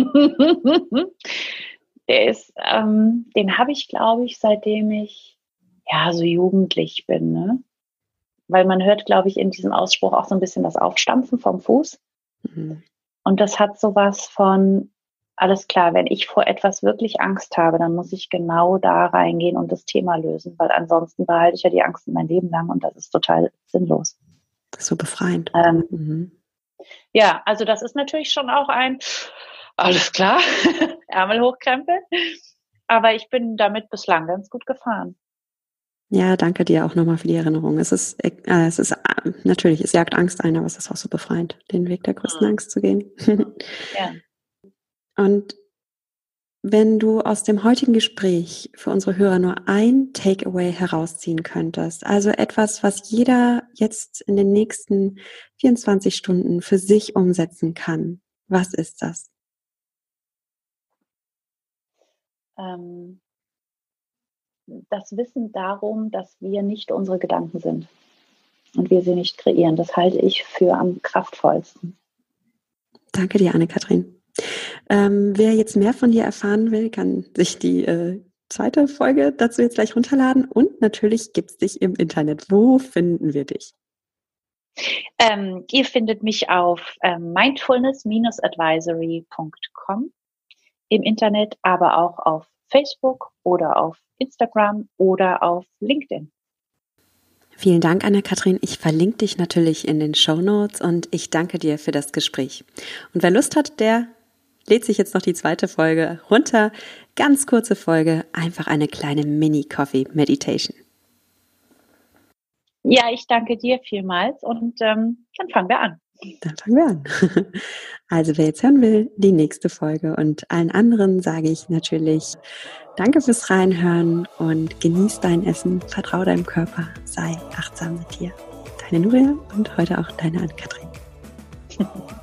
der ist, ähm, den habe ich, glaube ich, seitdem ich ja so jugendlich bin. Ne? Weil man hört, glaube ich, in diesem Ausspruch auch so ein bisschen das Aufstampfen vom Fuß. Mhm. Und das hat sowas von, alles klar, wenn ich vor etwas wirklich Angst habe, dann muss ich genau da reingehen und das Thema lösen, weil ansonsten behalte ich ja die Angst mein Leben lang und das ist total sinnlos. So befreiend. Ähm, mhm. Ja, also das ist natürlich schon auch ein, alles klar, Ärmel hochkrempeln. Aber ich bin damit bislang ganz gut gefahren. Ja, danke dir auch nochmal für die Erinnerung. Es ist, äh, es ist äh, natürlich, es jagt Angst ein, aber es ist auch so befreiend, den Weg der größten mhm. Angst zu gehen. ja. Und wenn du aus dem heutigen Gespräch für unsere Hörer nur ein Takeaway herausziehen könntest, also etwas, was jeder jetzt in den nächsten 24 Stunden für sich umsetzen kann, was ist das? Ähm, das Wissen darum, dass wir nicht unsere Gedanken sind und wir sie nicht kreieren, das halte ich für am kraftvollsten. Danke dir, Anne-Kathrin. Ähm, wer jetzt mehr von dir erfahren will, kann sich die äh, zweite Folge dazu jetzt gleich runterladen. Und natürlich gibt es dich im Internet. Wo finden wir dich? Ähm, ihr findet mich auf ähm, mindfulness-advisory.com im Internet, aber auch auf Facebook oder auf Instagram oder auf LinkedIn. Vielen Dank, Anna-Kathrin. Ich verlinke dich natürlich in den Show Notes und ich danke dir für das Gespräch. Und wer Lust hat, der lädt sich jetzt noch die zweite Folge runter. Ganz kurze Folge, einfach eine kleine Mini-Coffee-Meditation. Ja, ich danke dir vielmals und ähm, dann fangen wir an. Dann fangen wir an. Also wer jetzt hören will, die nächste Folge und allen anderen sage ich natürlich Danke fürs Reinhören und genieß dein Essen, vertraue deinem Körper, sei achtsam mit dir. Deine Nuria und heute auch deine Anne-Kathrin.